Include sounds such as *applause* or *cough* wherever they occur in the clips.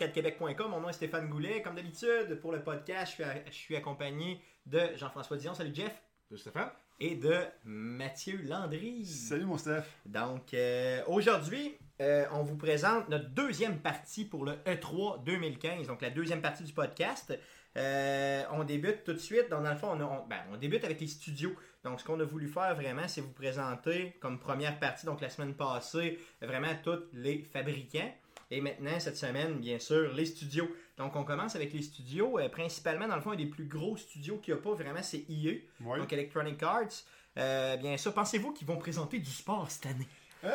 arcadequebec.com. Mon nom est Stéphane Goulet. Comme d'habitude, pour le podcast, je suis, à- je suis accompagné de Jean-François Dion. Salut Jeff. De Stéphane? Et de Mathieu Landry. Salut mon Steph. Donc, euh, aujourd'hui, euh, on vous présente notre deuxième partie pour le E E3 2015, donc la deuxième partie du podcast. Euh, on débute tout de suite. Donc, dans le fond, on, a- on- ben, on débute avec les studios. Donc, ce qu'on a voulu faire vraiment, c'est vous présenter comme première partie, donc la semaine passée, vraiment tous les fabricants. Et maintenant, cette semaine, bien sûr, les studios. Donc, on commence avec les studios. euh, principalement, dans le fond, un des plus gros studios qu'il n'y a pas vraiment, c'est Oui. donc Electronic Arts. Euh, bien sûr, pensez-vous qu'ils vont présenter du sport cette année? Euh...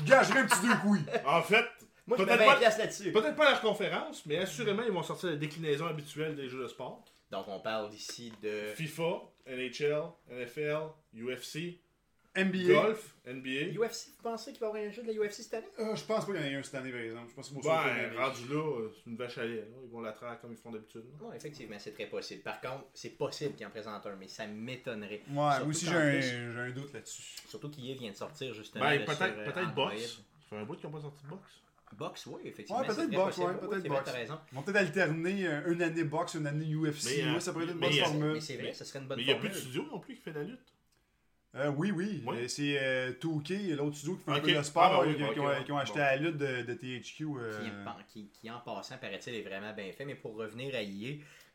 Je gagerais un petit deux couilles. *laughs* En fait, Moi, je mets Peut-être 20 pas- peut-être pas leur conférence, mais assurément, ils vont sortir la déclinaison habituelle des jeux de sport. Donc, on parle ici de. FIFA, NHL, NFL, UFC, NBA. golf, NBA. UFC, vous pensez qu'il va y avoir un jeu de la UFC cette année? Euh, je pense pas qu'il y en ait un cette année, par exemple. Je pense qu'ils vont Ben, rendu là, euh, c'est une vache à lait. Ils vont la traire comme ils font d'habitude. Non, effectivement, c'est très possible. Par contre, c'est possible qu'ils en présentent un, mais ça m'étonnerait. Ouais, moi Surtout aussi j'ai un, plus- j'ai un doute là-dessus. Surtout qu'IA vient de sortir justement. Ben, peut-être sur, euh, peut-être Android. box. Ça fait un bout qu'ils n'ont pas sorti de box. Box, oui, effectivement. Ouais, peut-être box, possible. ouais, Oui, peut-être box. T'as raison. Ils vont peut-être alterner euh, une année boxe, une année UFC. Mais, euh, ouais, ça pourrait être une bonne formule. Mais c'est vrai, ce serait une bonne Mais il n'y a plus de studio non plus qui fait la lutte. Euh, oui, oui. Euh, C'est euh, 2K, l'autre studio qui fait un Ok. peu de Ah, sport, oui, qui, bah, qui ok, ont, ouais. qui ont acheté Bon. la lutte de, de THQ. euh, qui, en- qui- qui, en passant, paraît-il, est vraiment bien fait. Mais pour revenir à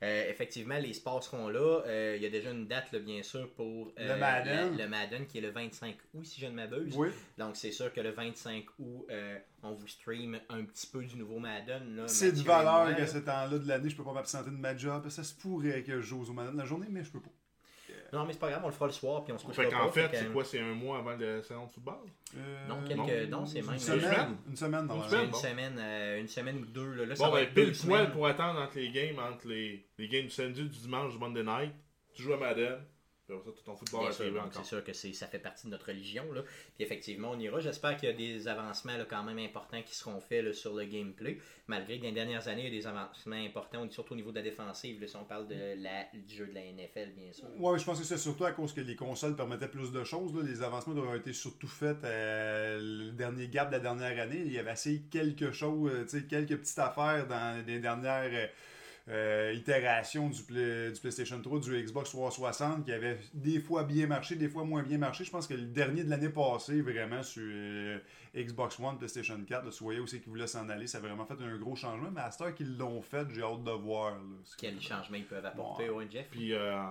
euh, effectivement, les sports seront là. Euh, Il y a déjà une date, là, bien sûr, pour euh, Le Madden. Le, le Madden, qui est le 25 août, si je ne m'abuse. Oui. Donc, c'est sûr que le 25 août, euh, on vous stream un petit peu du nouveau Madden. C'est de valeur là. que ce temps-là de l'année, je peux pas m'absenter de ma job. Ça se pourrait que je joue aux Madden de la journée, mais je peux pas. Non, mais c'est pas grave, on le fera le soir, puis on se couche Fait qu'en fait, c'est quoi C'est un mois avant le salon de football? Euh, Non, quelques- non, c'est même- Une Une semaine? Une semaine, dans Une semaine. une bon. semaine, euh, une semaine ou deux. Là, Bon, ben, pile poil pour attendre entre les games, entre les, les games du samedi, du dimanche, du Monday night. Tu joues à Madden, ça, tout ton football Bien à sûr, TV donc encore. c'est sûr que c'est, ça fait partie de notre religion. Là. Puis effectivement, on ira. J'espère qu'il y a des avancements là, quand même importants qui seront faits là, sur le gameplay. Malgré que dans les dernières années, il y a des avancements importants, surtout au niveau de la défensive. Là, si on parle de la, du jeu de la NFL, bien sûr. Ouais, je pense que c'est surtout à cause que les consoles permettaient plus de choses. là. Les avancements doivent avoir été surtout faits euh, le dernier gap de la dernière année. Il y avait assez quelque chose, euh, tu sais, quelques petites affaires dans les dernières euh, euh, itérations du, Play- du PlayStation 3, du Xbox 360 qui avaient des fois bien marché, des fois moins bien marché. Je pense que le dernier de l'année passée, vraiment, sur euh, Xbox One, PlayStation 4, là, tu voyais aussi qu'ils voulaient s'en aller. Ça a vraiment fait un gros changement. Mais à cette heure qu'ils l'ont fait, j'ai hâte de voir. là. Comme- changements ils peuvent apporter, Bon. ouais, Jeff? Puis, euh,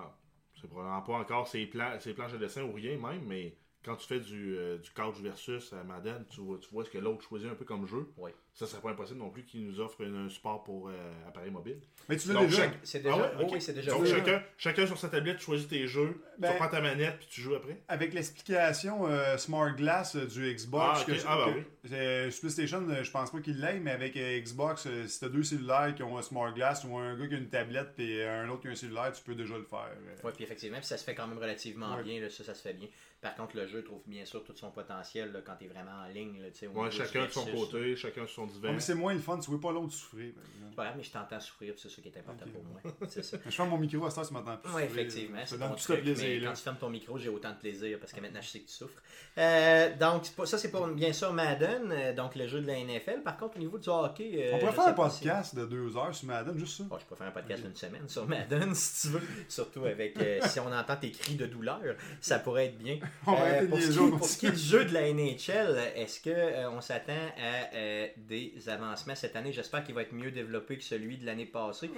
c'est probablement pas encore ces, plans, ces planches de dessin ou rien même, mais quand tu fais du, euh, du couch versus à Madden, tu vois, tu vois ce que l'autre choisit un peu comme jeu. Oui. Ça, serait pas impossible non plus qu'ils nous offrent un, un support pour euh, appareil mobile. Mais tu l'as déjà. chaque- C'est déjà, Ah ouais? oh Ok. oui, c'est déjà Donc, chacun, chacun sur sa tablette, tu choisis tes jeux, Ben- tu prends ta manette, puis tu joues après. Avec l'explication euh, Smart Glass euh, du Xbox, Ah, que, Ah, bah que- oui. euh, sur PlayStation, euh, je pense pas qu'il l'ait, mais avec euh, Xbox, euh, si t'as deux cellulaires qui ont un Smart Glass ou un gars qui a une tablette et un autre qui a un cellulaire, tu peux déjà le faire. euh. Oui, puis effectivement, puis ça se fait quand même relativement Ouais. bien, là, ça, ça se fait bien. Par contre, le jeu trouve bien sûr tout son potentiel là, quand tu es vraiment en ligne. Là, au Ouais, chacun de son versus, côté, chacun sur son Divan. mais c'est moins le fun, tu vois pas l'autre souffrir. mais je t'entends souffrir, c'est ça qui est important pour moi. C'est ça. *laughs* Je ferme mon micro à ça, tu m'entends plus. Oui, effectivement. Ça C'est donne ton truc, mais plaisir. quand tu fermes ton micro, j'ai autant de plaisir parce que maintenant je sais que tu souffres. Euh, donc, ça, c'est pour bien sûr Madden, euh, donc le jeu de la NFL. Par contre, au niveau du hockey. euh, On pourrait faire un podcast de deux heures sur Madden, juste ça. Bon, je peux faire un podcast d'une semaine sur Madden *laughs* si tu veux. Surtout avec euh, *laughs* si on entend tes cris de douleur, ça pourrait être bien. On va Euh, arrêter de pour, ce qui, niaiser, on pour ce qui est du jeu de la NHL, est-ce que euh, on s'attend à euh, des avancements cette année J'espère qu'il va être mieux développé que celui de l'année passée.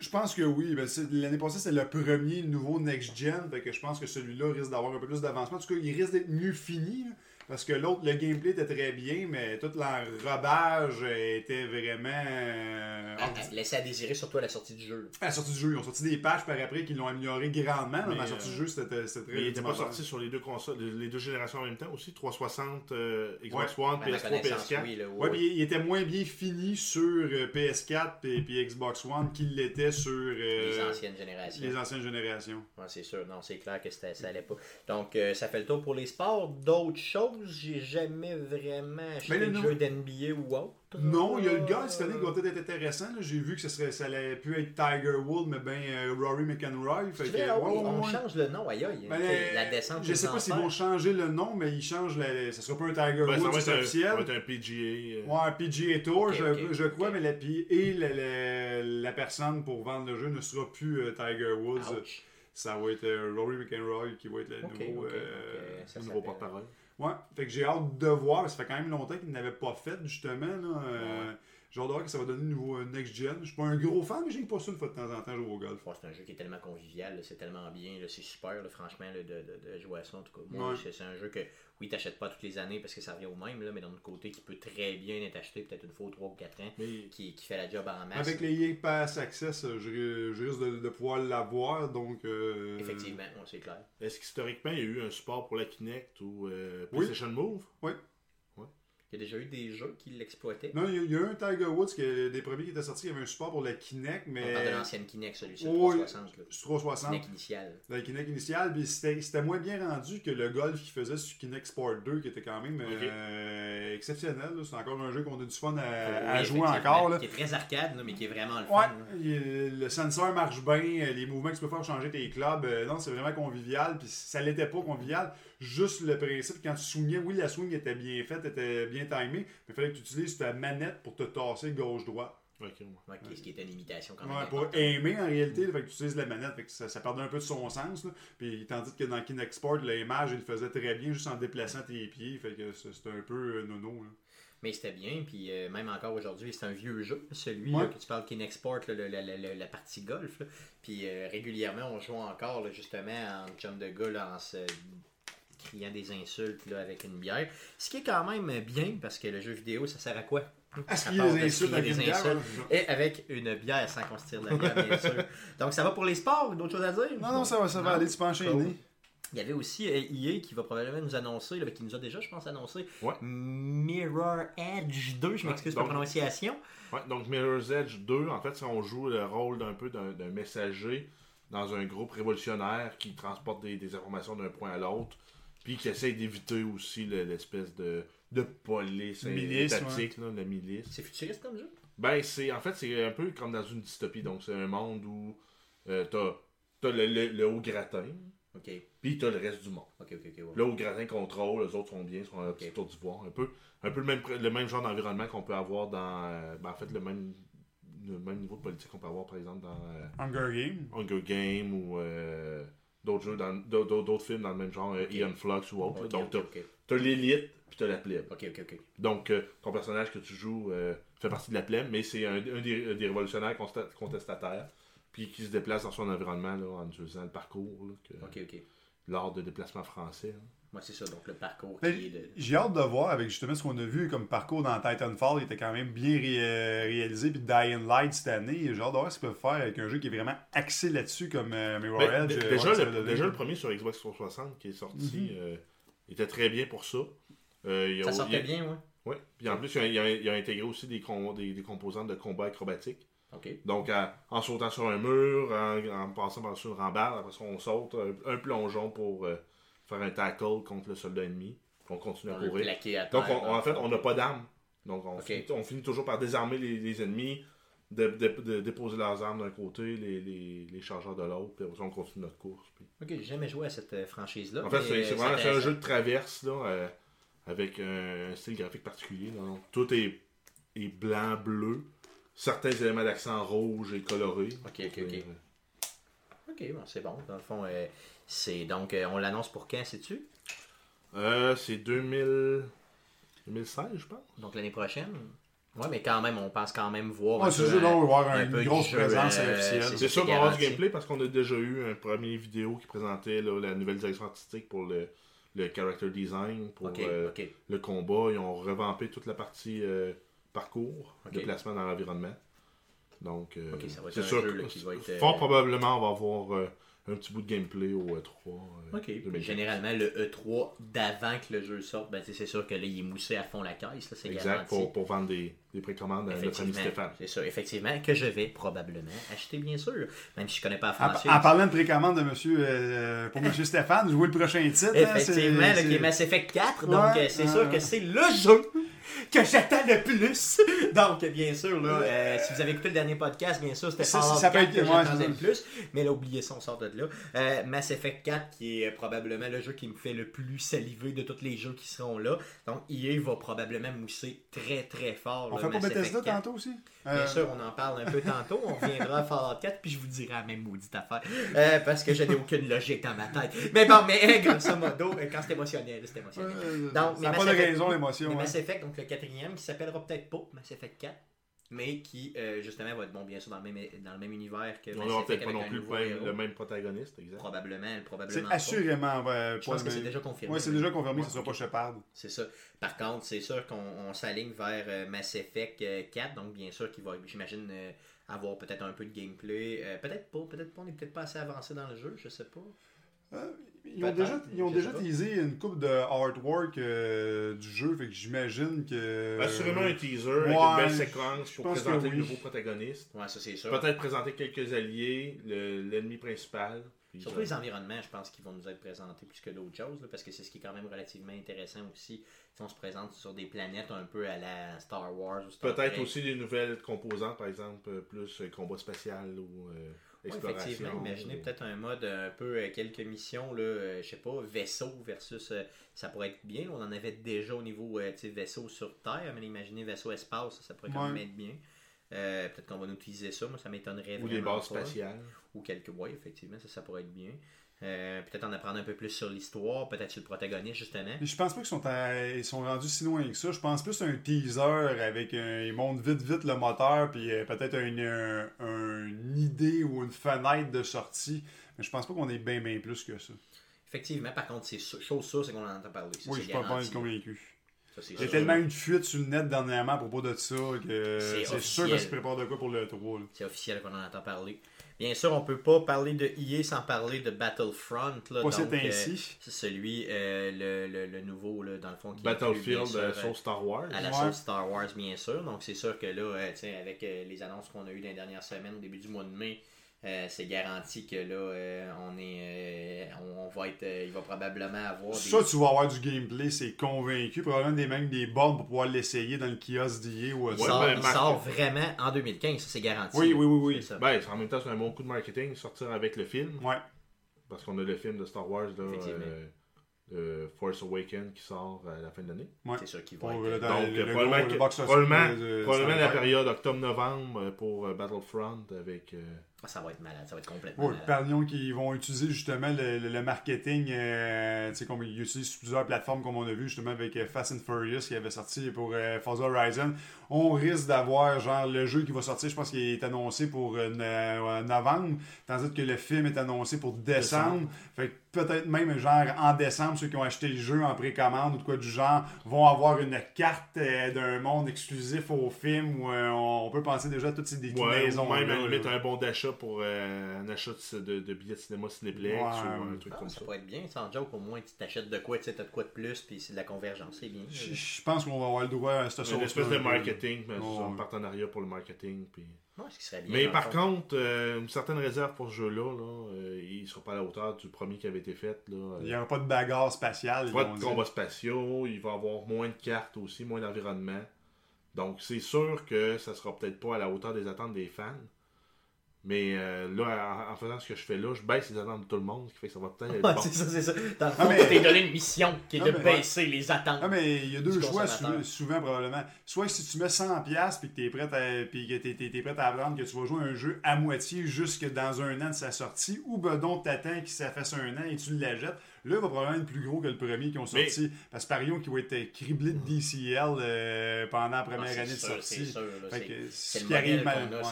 Je, pense que oui. Ben, L'année passée, c'est le premier nouveau next-gen. Que je pense que celui-là risque d'avoir un peu plus d'avancement. En tout cas, il risque d'être mieux fini. Parce que l'autre, le gameplay était très bien, mais tout l'enrobage était vraiment. euh, À- à- désirer surtout à la sortie du jeu. à la sortie du jeu, ils ont sorti des patchs par après qui l'ont amélioré grandement. mais Mais, à la sortie euh, du jeu, c'était c'était très Mais il n'était pas sorti sur les deux consoles, les deux générations en même temps aussi, 360, euh, Xbox One, ma PS3, connaissance, PS4. oui, là, Ouais, oui. puis il était moins bien fini sur euh, PS4 et puis Xbox One qu'il l'était sur euh, les anciennes générations. les anciennes générations. Ouais, c'est sûr, non, c'est clair que c'était- ça allait pas. Donc, euh, ça fait le tour pour les sports. D'autres choses? J'ai jamais vraiment acheté de jeu d'NBA ou autre. Non, il y a le gars cette année qui va peut-être être intéressant. J'ai vu que ça, serait, ça allait plus être Tiger Woods, mais bien euh, Rory McIlroy. Fait Tu que, fais, oui, ouais, ouais, on ouais. change le nom, aïe aïe. Ben, euh, la descente Je sais pas s'ils vont changer le nom, mais ils changent la. Ça sera pas un Tiger Ben, ça, Woods va un, officiel. ça va être un PGA. euh, Ouais, un PGA Tour, je, crois, mais la, et la, la- la personne pour vendre le jeu ne sera plus euh, Tiger Woods. Ouch. Ça va être Rory McIlroy qui va être le nouveau. euh, nouveau porte-parole. Ouais, fait que j'ai hâte de voir. Ça fait quand même longtemps qu'ils n'avaient pas fait, justement. Là, euh, J'ai hâte de voir que ça va donner un nouveau euh, next gen. Je suis pas un gros fan, mais j'aime pas ça une fois de temps en temps jouer au golf. C'est un jeu qui est tellement convivial, c'est tellement bien, c'est super, là, franchement, là, de, de- de jouer à ça. En tout cas, moi, Ouais. c'est, un jeu que, oui, t'achètes pas toutes les années parce que ça revient au même, là, mais d'un autre côté, qui peut très bien être acheté peut-être une fois ou trois ou quatre ans, Mais qui, qui fait la job en masse. Avec les EA Pass Access, euh, je, je risque de, de pouvoir l'avoir, donc... euh, Effectivement, ouais, c'est clair. est-ce qu'historiquement, il y a eu un support pour la Kinect ou euh, Oui. PlayStation Move? Il y a déjà eu des jeux qui l'exploitaient. Non, il y, a- il y a eu un Tiger Woods, est- des premiers qui étaient sortis, il y avait un support pour la Kinect, On mais... parle de l'ancienne Kinect, celui-ci, le Oui. 360, là. Sur 360. Kinect initial. La Kinect initiale, puis c'était moins bien rendu que le golf qu'il faisait sur Kinect Sport 2, qui était quand même euh, exceptionnel. C'est encore un jeu qu'on a du fun à, jouer encore. Là. Qui est très arcade, là, mais qui est vraiment le fun. il- le sensor marche bien, euh, les mouvements que tu peux faire changer tes clubs, euh, non, c'est vraiment convivial, puis ça l'était pas convivial, juste le principe, quand tu swingais, oui, la swing était bien faite, était bien timée, mais il fallait que tu utilises ta manette pour te tasser gauche-droite. Ok, ouais. Ce qui est une imitation quand même. Ouais, pour aimer en réalité, là, fait que tu utilises la manette, fait que ça, ça perdait un peu de son sens. Là. Puis, tandis que dans Kinect Sport, l'image, il le faisait très bien juste en déplaçant tes pieds, fait que c'était un peu euh, nono. Là. Mais c'était bien, puis euh, même encore aujourd'hui, c'est un vieux jeu, celui Ouais. là, que tu parles là, le- la, la- la- la partie golf. là. Puis euh, régulièrement, on joue encore là, justement en chum de gars en se criant des insultes là, avec une bière. Ce qui est quand même bien, parce que le jeu vidéo, ça sert à quoi? À ce qu'il y des insultes avec des une bière, insultes. ouais. Et avec une bière sans qu'on se tire de la bière, bien sûr. Donc ça va pour les sports, d'autres choses à dire? Non, non, ça va, ça va Non? aller, tu peux enchaîner. Cool. Il y avait aussi euh, EA qui va probablement nous annoncer, là, qui nous a déjà, je pense, annoncé Ouais. Mirror Edge 2, je m'excuse pour la donc- prononciation. Ouais, donc Mirror's Edge 2, en fait, c'est on joue le rôle d'un peu d'un d'un messager dans un groupe révolutionnaire qui transporte des, des informations d'un point à l'autre, puis qui essaye d'éviter aussi le- l'espèce de, de police Milice, étatique, là, la milice. C'est futuriste comme jeu? Ben, c'est en fait, c'est un peu comme dans une dystopie. Donc, c'est un monde où euh, t'as t'as le, le, le haut gratin, Ok, puis t'as le reste du monde. ok, ok. ok, ouais. Le haut gratin contrôle, les autres sont bien, sont à petite tour d'ivoire. Un peu, un peu le, même, le même genre d'environnement qu'on peut avoir dans. euh, ben, en fait, le même, le même niveau de politique qu'on peut avoir, par exemple, dans euh, Hunger Game. Hunger Games ou euh, d'autres jeux, dans d'autres films dans le même genre, euh. Ian Flux ou autre. Donc, t'as t'as l'élite, puis t'as la plèbe. Donc, euh, ton personnage que tu joues euh, fait partie de la plèbe, mais c'est un, un des, des révolutionnaires contestataires, puis qui se déplace dans son environnement là, en utilisant le parcours, là, que- l'art de déplacement français. hein. Moi, c'est ça, donc le parcours Ben, qui est de. J'ai hâte de voir avec justement ce qu'on a vu comme parcours dans Titanfall, il était quand même bien ré- réalisé, puis Dying Light cette année. J'ai hâte de voir ce qu'ils peuvent faire avec un jeu qui est vraiment axé là-dessus comme euh, Mirror Ben, Edge. euh, déjà, ouais, le, déjà, le premier sur Xbox 360 qui est sorti euh, était très bien pour ça. Euh, il y a- Ça il sortait a- bien, ouais. Ouais. Puis en plus, il a, il a- il a intégré aussi des, com- des, des composantes de combat acrobatique. Donc, à- en sautant sur un mur, en, en passant par-dessus une rambarde, après ça, on saute, un, un plongeon pour euh, faire un tackle contre le soldat ennemi. Puis on continue à On courir. à Donc, on- dans en fait, on n'a pas d'armes. Donc, on, finit, on finit toujours par désarmer les, les ennemis, de, de- de déposer leurs armes d'un côté, les, les, les chargeurs de l'autre, puis on continue notre course. puis- Ok, j'ai jamais joué à cette euh, franchise-là. En fait, c'est euh, vraiment c'est un jeu de traverse, là, euh, avec un, un style graphique particulier. là. Donc, tout est, est blanc, bleu. Certains éléments d'accent rouge et coloré. Ok, ok, ok. Ok, bon, c'est bon. Dans le fond, euh, c'est donc, euh, on l'annonce pour quand, sais-tu? Euh, c'est 2000... 2016, je pense. Donc l'année prochaine Ouais, mais quand même, on pense quand même voir. Ouais, c'est peu, juste là, euh, on va avoir un une grosse jeu, présence euh, officielle. c'est sûr qu'on va avoir du gameplay parce qu'on a déjà eu un premier vidéo qui présentait là, la nouvelle direction artistique pour le, le character design, pour euh, le combat. Ils ont revampé toute la partie euh, parcours, Ok. déplacement dans l'environnement. Donc, c'est sûr jeu, là, qui va être, fort probablement, on va avoir un petit bout de gameplay au E3. euh, Ok. 2015. Généralement, le E3 d'avant que le jeu sorte, ben, tu sais, c'est sûr que là, il est moussé à fond la caisse, là, c'est Exact, garanti. pour, pour vendre des, des précommandes à notre ami Stéphane. C'est ça, effectivement, que je vais probablement acheter, bien sûr. Même si je connais pas En, Français. en parlant de précommande de monsieur, euh, pour monsieur Stéphane, jouer le prochain titre. hein, Effectivement, c'est- là, qui est c'est- Mass Effect 4, Ouais, donc euh, c'est sûr que c'est le jeu que j'attends le plus. Donc, bien sûr, là, euh, si vous avez écouté le dernier podcast, bien sûr, c'était Ça, Fallout ça peut 4 être- que j'attendais le plus. Mais là, oubliez ça, on sort de là. Euh, Mass Effect 4, qui est probablement le jeu qui me fait le plus saliver de tous les jeux qui seront là. Donc, EA va probablement mousser très, très fort. On là, fait pas Mass Effect Bethesda 4. tantôt aussi? Bien Euh, sûr, on en parle un peu *laughs* tantôt. On reviendra à Fallout 4, puis je vous dirai la même maudite affaire. Euh, parce que je n'ai aucune logique dans ma tête. Mais bon, mais euh, *laughs* grosso modo, euh, quand c'est émotionnel, c'est émotionnel. euh, Donc, ça n'a Mass pas de raison, l'émotion. Mass Effect, donc le quatrième, qui s'appellera peut-être pas Mass Effect 4, mais qui euh, justement va être bon, bien sûr, dans le même, dans le même univers que On Mass n'aura Effect peut-être pas non plus le même, héros. le même protagoniste, exact. Probablement, C'est probablement. pas. assurément ouais, Je pense que c'est déjà confirmé. Ouais, c'est oui. déjà confirmé que ce sera ok. pas Shepard. C'est ça. Par contre, c'est sûr qu'on on s'aligne vers euh, Mass Effect euh, 4, donc bien sûr qu'il va, j'imagine, euh, avoir peut-être un peu de gameplay. Euh, peut-être pas, peut-être pas, on n'est peut-être pas assez avancé dans le jeu, je sais pas. Euh, Ils ont déjà, ils ont déjà teasé une coupe de artwork euh, du jeu, fait que j'imagine que. Assurément un teaser avec ouais, une belle séquence pour présenter oui. le nouveau protagoniste. Ouais, ça c'est sûr. Peut-être présenter quelques alliés, le- l'ennemi principal. Surtout les environnements, je pense qu'ils vont nous être présentés plus que d'autres choses, là, parce que c'est ce qui est quand même relativement intéressant aussi. Si on se présente sur des planètes un peu à la Star Wars ou Star Peut-être Trek. aussi des nouvelles composantes, par exemple, euh, plus euh, combat spatial ou euh, Ouais, exploration. effectivement, imaginez peut-être un mode un peu euh, quelques missions, là, euh, je sais pas, vaisseau versus. euh, ça pourrait être bien. On en avait déjà au niveau vaisseau sur Terre, mais imaginez vaisseau espace, ça pourrait quand même être bien. Euh, peut-être qu'on va nous utiliser ça, moi ça m'étonnerait Ou des bases spatiales. Ou quelques, ouais, effectivement, ça, ça pourrait être bien. Euh, peut-être en apprendre un peu plus sur l'histoire, peut-être sur le protagoniste, justement. Mais je pense pas qu'ils sont, à- ils sont rendus si loin que ça. Je pense plus à un teaser avec un. Ils montent vite vite le moteur, puis euh, peut-être une, un- un- une idée ou une fenêtre de sortie. Mais je pense pas qu'on est bien bien plus que ça. Effectivement, par contre, c'est chose sûre, c'est qu'on en entend parler. Ça, Oui, je suis pas convaincu. Ça, c'est Il y a sûr. tellement une fuite sur le net dernièrement à propos de ça que C'est sûr qu'ils se préparent de quoi pour le 3. là. C'est officiel qu'on en entend parler. Bien sûr, on peut pas parler de EA sans parler de Battlefront. Là, c'est donc, euh, ainsi. c'est celui, euh, le, le, le nouveau, là, dans le fond, qui est Battlefield euh, sur Star Wars. à la Ouais. sauce Star Wars, bien sûr. Donc, c'est sûr que là, euh, tiens, avec euh, les annonces qu'on a eues dans les dernières semaines, au début du mois de mai, euh, c'est garanti que là, euh, on est, euh, on, on va être, euh, il va probablement avoir des... Ça, tu vas avoir du gameplay, c'est convaincu. Probablement des, même des bornes pour pouvoir l'essayer dans le kiosque d'IA ou Ouais, sort, ben, il Marc- sort vraiment en 2015, ça c'est garanti. Oui, oui, oui, oui. Ça. Ben, en même temps, c'est un bon coup de marketing, sortir avec le film. Ouais. Parce qu'on a le film de Star Wars, là, euh, euh, Force Awakens, qui sort à la fin de l'année. Ouais. C'est sûr qu'il va le, être... dans Donc, le, le probablement, le que- probablement, de- de probablement la période octobre-novembre pour Battlefront avec. Ça va être malade, ça va être complètement Oui, malade. parlions qu'ils vont utiliser justement le, le- le marketing, euh, tu sais, comme ils utilisent sur plusieurs plateformes, comme on a vu justement avec euh, Fast and Furious qui avait sorti pour euh, Forza Horizon. On risque d'avoir genre le jeu qui va sortir, je pense qu'il est annoncé pour euh, euh, novembre, tandis que le film est annoncé pour décembre. Fait que peut-être même genre en décembre, ceux qui ont acheté le jeu en précommande ou de quoi du genre vont avoir une carte euh, d'un monde exclusif au film où euh, on peut penser déjà à toutes ces ouais, déclinaisons. ou même à limite un bon d'achat pour euh, un achat de, de, de billets de cinéma Cinéplex Ouais, ou un truc Ah, comme ça ça. pourrait être bien, sans joke, au moins tu t'achètes de quoi, tu sais, t'as de quoi de plus, puis c'est de la convergence, c'est bien. Je je pense qu'on va avoir le droit à cette Une espèce de marketing, mais un ouais. partenariat pour le marketing. Puis... Ouais, ce qui serait bien. Mais par fond. contre, euh, une certaine réserve pour ce jeu-là, là, euh, il ne sera pas à la hauteur du premier qui avait été fait. Là. Il n'y aura pas de bagarre spatiale. Pas ils vont de dire. combats spatiaux, il va y avoir moins de cartes aussi, moins d'environnement. Donc c'est sûr que ça sera peut-être pas à la hauteur des attentes des fans. Mais euh, là, en, en faisant ce que je fais là, je baisse les attentes de tout le monde, ce qui fait que ça va peut-être être bon. *laughs* c'est ça, c'est ça. Dans le fond, Ah, mais- t'es donné une mission qui est Ah, de mais- baisser les attentes. Ah, mais il y a deux choix souvent, probablement. Soit si tu mets 100$ puis que tu es prêt à, puis que t'es, t'es- t'es prêt à apprendre que tu vas jouer un jeu à moitié jusque dans un an de sa sortie, ou ben donc t'attends que ça fasse un an et tu l'achètes. Là, il va probablement être plus gros que le premier qui ont Mais- sorti. Parce que Parion qui va être criblé de DCL euh, pendant la Ah, première année de sûr, sortie. c'est- ce le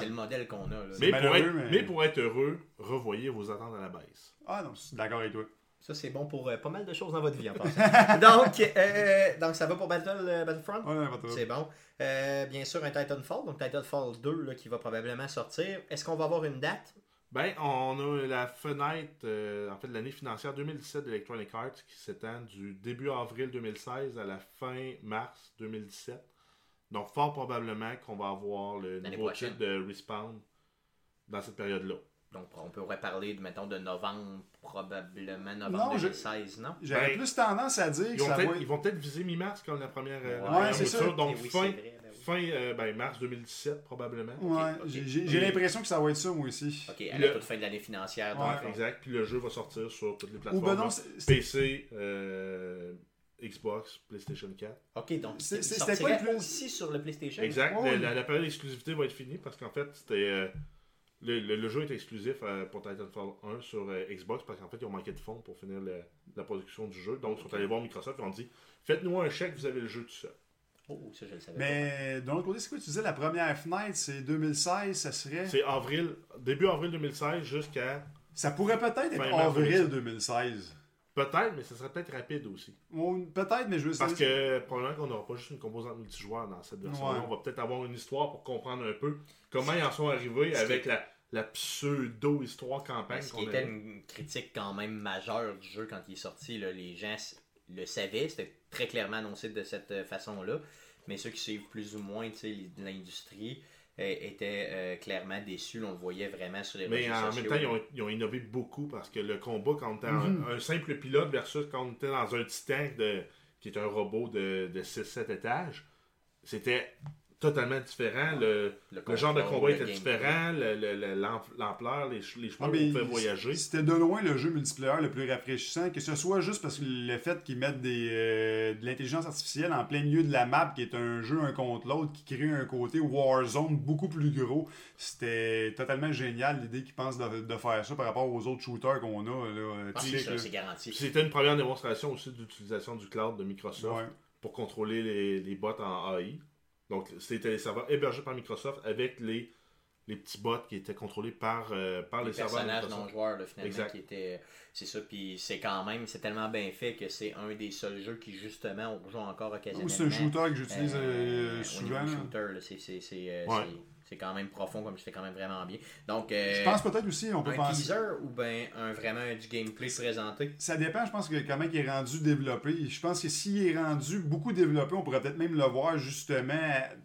le modèle qu'on a. là. Mais pour, malheureux, être, mais- mais pour être heureux, revoyez vos attentes à la baisse. Ah non, je suis d'accord avec toi. Ça, c'est bon pour euh, pas mal de choses dans votre vie en passant. *laughs* donc, euh, donc, ça va pour Battle, euh, Battlefront? Ouais. C'est bon. Euh, bien sûr, un Titanfall, donc Titanfall 2 là, qui va probablement sortir. Est-ce qu'on va avoir une date? Ben, on a la fenêtre, euh, en fait, de l'année financière 2017 d'Electronic Arts qui s'étend du début avril 2016 à la fin mars 2017. Donc, fort probablement qu'on va avoir le nouveau prochaine. titre de Respawn dans cette période-là. Donc, on pourrait parler, de, mettons, de novembre, probablement novembre Non, je- 2016, non? J'aurais Ben, plus tendance à dire que ça ils vont peut-être viser mi-mars comme la première, euh, la Ouais, première c'est ça. Donc, Eh oui, fin, ben fin euh, ben, mars 2017, probablement. Ouais, j'ai- j'ai j'ai l'impression que ça va être ça, moi aussi. Ok, à Le- la toute fin de l'année financière. Ouais. Exact. Puis le jeu va sortir sur toutes les Ou plateformes. ben non, PC, euh, Xbox, PlayStation 4. Ok, donc c'était quoi le plus- aussi sur le PlayStation? Exact. La, la période d'exclusivité va être finie parce qu'en fait, c'était. euh, le, le- le jeu est exclusif euh, pour Titanfall 1 sur euh, Xbox parce qu'en fait, ils ont manqué de fonds pour finir le- la production du jeu. Donc, ils sont allés voir Microsoft et ont dit Faites-nous un chèque, vous avez le jeu tout seul. Oh, ça, je le savais Mais d'un autre côté, c'est quoi tu disais la première fenêtre, c'est 2016, ça serait? C'est avril, début avril 2016 jusqu'à. Ça pourrait peut-être être mars avril 2016. 2016. Peut-être, mais ça serait peut-être rapide aussi. Peut-être, mais je veux Parce que probablement qu'on n'aura pas juste une composante multijoueur dans cette version-là. Ouais. On va peut-être avoir une histoire pour comprendre un peu comment ils en sont arrivés avec la, la pseudo-histoire-campagne Ce qui était une critique quand même majeure du jeu quand il est sorti, là, les gens le savaient, c'était très clairement annoncé de cette euh, façon-là, mais ceux qui suivent plus ou moins tu sais, les- l'industrie euh, étaient euh, clairement déçus, on le voyait vraiment sur les Mais réseaux en sociaux. même temps, ils ont, ils ont innové beaucoup parce que le combat, quand on était un- un, simple pilote versus quand on était dans un titan de, qui est un robot de, de 6-7 étages, c'était totalement différent. Le, le genre de combat était différent, le- le- l'ampleur, les, les chemins Ah, qu'on pouvait voyager. C'était de loin le jeu multiplayer le plus rafraîchissant, que ce soit juste parce que le fait qu'ils mettent des, euh, de l'intelligence artificielle en plein milieu de la map, qui est un jeu un contre l'autre, qui crée un côté Warzone beaucoup plus gros. C'était totalement génial l'idée qu'ils pensent de, de faire ça par rapport aux autres shooters qu'on a. Là, Ah, c'est garanti. C'était une première démonstration aussi d'utilisation du cloud de Microsoft Ouais. pour contrôler les, les bots en AI. Donc, c'était les serveurs hébergés par Microsoft avec les, les petits bots qui étaient contrôlés par, euh, par les, les serveurs de personnages non joueurs là, finalement Exact. qui étaient c'est ça puis c'est quand même c'est tellement bien fait que c'est un des seuls jeux qui justement on joue encore Ou occasionnellement c'est un shooter que j'utilise Euh, euh, souvent. c'est c'est c'est Ouais. C'est- quand même profond comme c'était quand même vraiment bien donc euh, Je pense peut-être aussi, on peut un penser. teaser ou ben un vraiment du gameplay présenté? Ça dépend, je pense, que comment il est rendu développé. Je pense que s'il est rendu beaucoup développé, on pourrait peut-être même le voir justement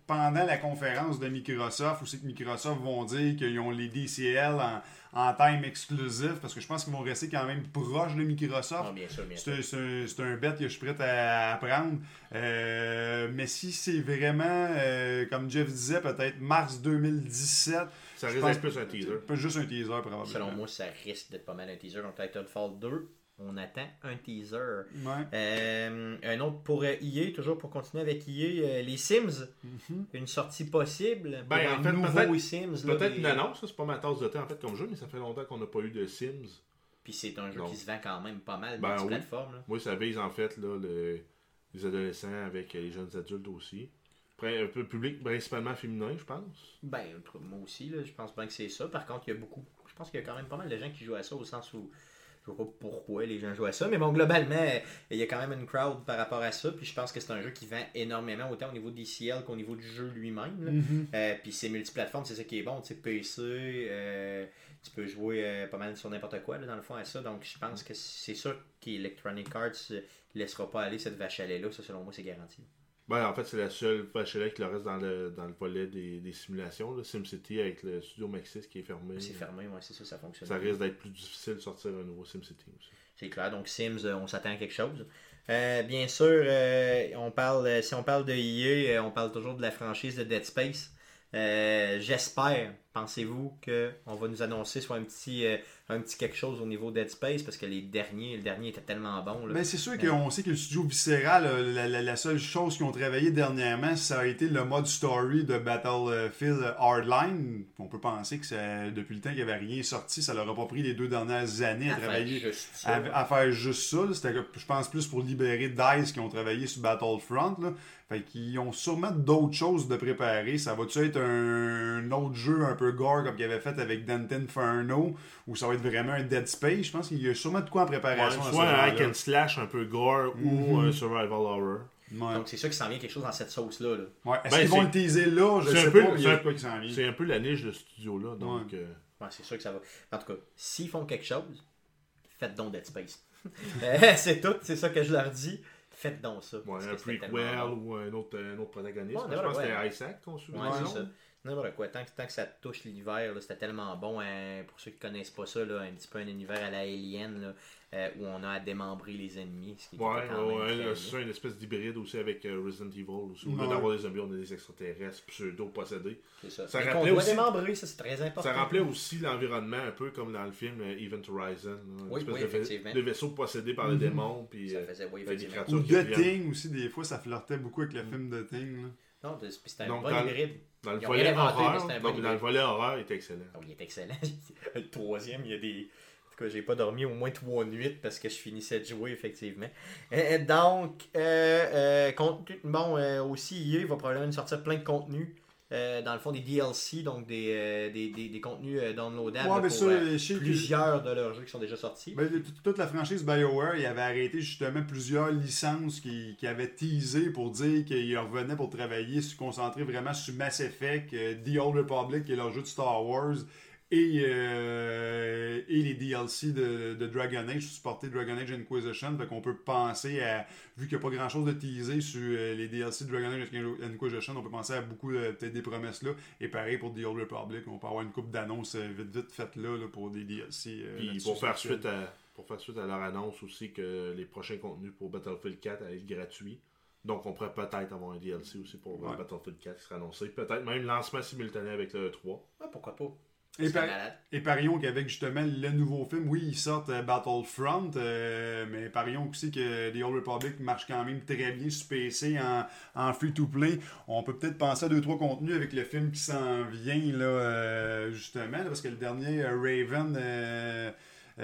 pendant la conférence de Microsoft, où c'est que Microsoft vont dire qu'ils ont les DCL en, en time exclusif, parce que je pense qu'ils vont rester quand même proches de Microsoft. Ah, C'est un, un bet que je suis prêt à, à prendre. Euh, mais si c'est vraiment, euh, comme Jeff disait, peut-être mars 2017, Ça risque d'être plus un teaser. pas juste un teaser probablement. selon moi ça risque d'être pas mal un teaser donc Titanfall 2 on attend un teaser Ouais. Euh, un autre pour euh, EA, toujours pour continuer avec EA, euh, les Sims. Mhm. Une sortie possible pour Ben, en un fait, nouveau peut-être- Sims. là, Peut-être une annonce, ça, c'est pas ma tasse de thé en fait comme jeu, mais ça fait longtemps qu'on n'a pas eu de Sims. Puis c'est un jeu qui se vend quand même pas mal Ben, multiplateforme. là. Moi, ça vise en fait là, le- les adolescents avec les jeunes adultes aussi. Après, un peu public principalement féminin, je pense. Ben, moi aussi, là, je pense bien que c'est ça. Par contre, il y a beaucoup. Je pense qu'il y a quand même pas mal de gens qui jouent à ça au sens où. Je vois pas pourquoi les gens jouent à ça, mais bon, globalement, euh, il y a quand même une crowd par rapport à ça. Puis je pense que c'est un jeu qui vend énormément, autant au niveau des CL qu'au niveau du jeu lui-même. Mhm. Euh, puis c'est multiplateforme, c'est ça qui est bon. Tu sais, PC, euh, tu peux jouer euh, pas mal sur n'importe quoi, là, dans le fond, à ça. Donc je pense que c'est ça qu'Electronic Arts laissera pas aller cette vache à lait-là. Ça, selon moi, c'est garanti. Ben, en fait, c'est la seule vachelet qui le reste dans le, dans le volet des, des simulations. Là. SimCity avec le studio Maxis qui est fermé. C'est fermé, ouais, c'est ça, ça fonctionne. Ça risque d'être plus difficile de sortir un nouveau SimCity aussi. C'est clair. Donc Sims, euh, on s'attend à quelque chose. Euh, bien sûr, euh, on parle, si on parle de EA, on parle toujours de la franchise de Dead Space. Euh, J'espère, pensez-vous, qu'on va nous annoncer soit un petit, un petit quelque chose au niveau Dead Space, parce que les derniers, le dernier était tellement bon. là. Ben, c'est sûr qu'on sait que le studio Visceral, euh, la, la- la seule chose qu'ils ont travaillé dernièrement, ça a été le mode story de Battlefield Hardline. On peut penser que ça- depuis le temps qu'il n'y avait rien sorti, ça leur a pas pris les deux dernières années à, À faire travailler, ça. à, à faire juste ça. C'était, je pense, plus pour libérer DICE qui ont travaillé sur Battlefront. Là. Fait qu'ils ont sûrement d'autres choses de préparer. Ça va-tu être un, un autre jeu un peu gore comme qu'ils avaient fait avec Dante Inferno, ou ça va être vraiment un Dead Space? Je pense qu'il y a sûrement de quoi en préparation. soit un hack and slash un peu gore ou Mhm. un survival horror. Ouais. Donc c'est sûr qu'il s'en vient quelque chose dans cette sauce-là. là. Ouais. Est-ce Ben, qu'ils vont c'est- le teaser là? Je c'est sais un peu- pas, mais il y c'est a un- de quoi qui s'en vient. C'est un peu la niche de ce studio-là. Donc, euh, c'est sûr que ça va. En tout cas, s'ils font quelque chose, faites donc Dead Space. *laughs* Euh, c'est tout, c'est ça que je leur dis. Faites donc ça. Ouais, un prequel ou un autre, un autre protagoniste. Ouais, je pense que ouais. c'était Isaac qu'on suit. Ouais, N'importe quoi. Tant que, tant que ça touche l'univers, c'était tellement bon. hein, pour ceux qui connaissent pas ça, là, un petit peu un univers à la Alien, là, euh, où on a à démembrer les ennemis. Ce qui Ouais, c'est ça, une espèce d'hybride aussi avec euh, Resident Evil. Aussi. Au lieu Ouais. d'avoir des zombies, on a des extraterrestres pseudo-possédés. C'est ça. Rappelait doit aussi- démembrer, ça c'est très important. Ça rappelait aussi l'environnement un peu comme dans le film euh, Event Horizon. là, une Oui, espèce oui, de, va- effectivement. de vaisseau possédé par le Mhm. démon. Puis, Ça faisait, oui, des effectivement. créatures Ou The. Thing aussi, des fois, ça flirtait beaucoup avec le Mm. film The Thing. là. Non, c'était un bon hybride. Dans le volet horreur, donc, dans le volet horreur, il est excellent. Oh, il est excellent. *laughs* le troisième, il y a des. En tout cas, j'ai pas dormi au moins trois nuits parce que je finissais de jouer, effectivement. Donc, euh, euh, contenu- bon, euh, aussi, EA va probablement nous sortir plein de contenus. Euh, dans le fond, des DLC, donc des, euh, des, des, des contenus euh, downloadables Ouais, mais pour ça, euh, que- plusieurs de leurs jeux qui sont déjà sortis. Ben, toute- la franchise BioWare, il avait arrêté justement plusieurs licences qui, qui avaient teasé pour dire qu'ils revenaient pour travailler, se concentrer vraiment sur Mass Effect, The Old Republic, qui est leur jeu de Star Wars, et, euh, et les DLC de, de Dragon Age, supporter Dragon Age Inquisition. Fait qu'on peut penser à, vu qu'il n'y a pas grand chose de teasé sur euh, les DLC de Dragon Age Inquisition, on peut penser à beaucoup euh, peut-être des promesses là. Et pareil pour The Old Republic, on peut avoir une coupe d'annonces vite vite faites là, là, pour des DLC. euh, Puis pour faire, suite à, pour faire suite à leur annonce aussi que les prochains contenus pour Battlefield 4 allaient être gratuits. Donc on pourrait peut-être avoir un DLC aussi pour Ouais. Battlefield 4 qui sera annoncé. Peut-être même lancement simultané avec le 3. Ouais, pourquoi pas? Et, par- parions qu'avec justement le nouveau film, oui, ils sortent euh, Battlefront, euh, mais parions aussi que The Old Republic marche quand même très bien sur PC en, en free-to-play. On peut peut-être penser à deux, trois contenus avec le film qui s'en vient, là, euh, justement, là, parce que le dernier, Raven,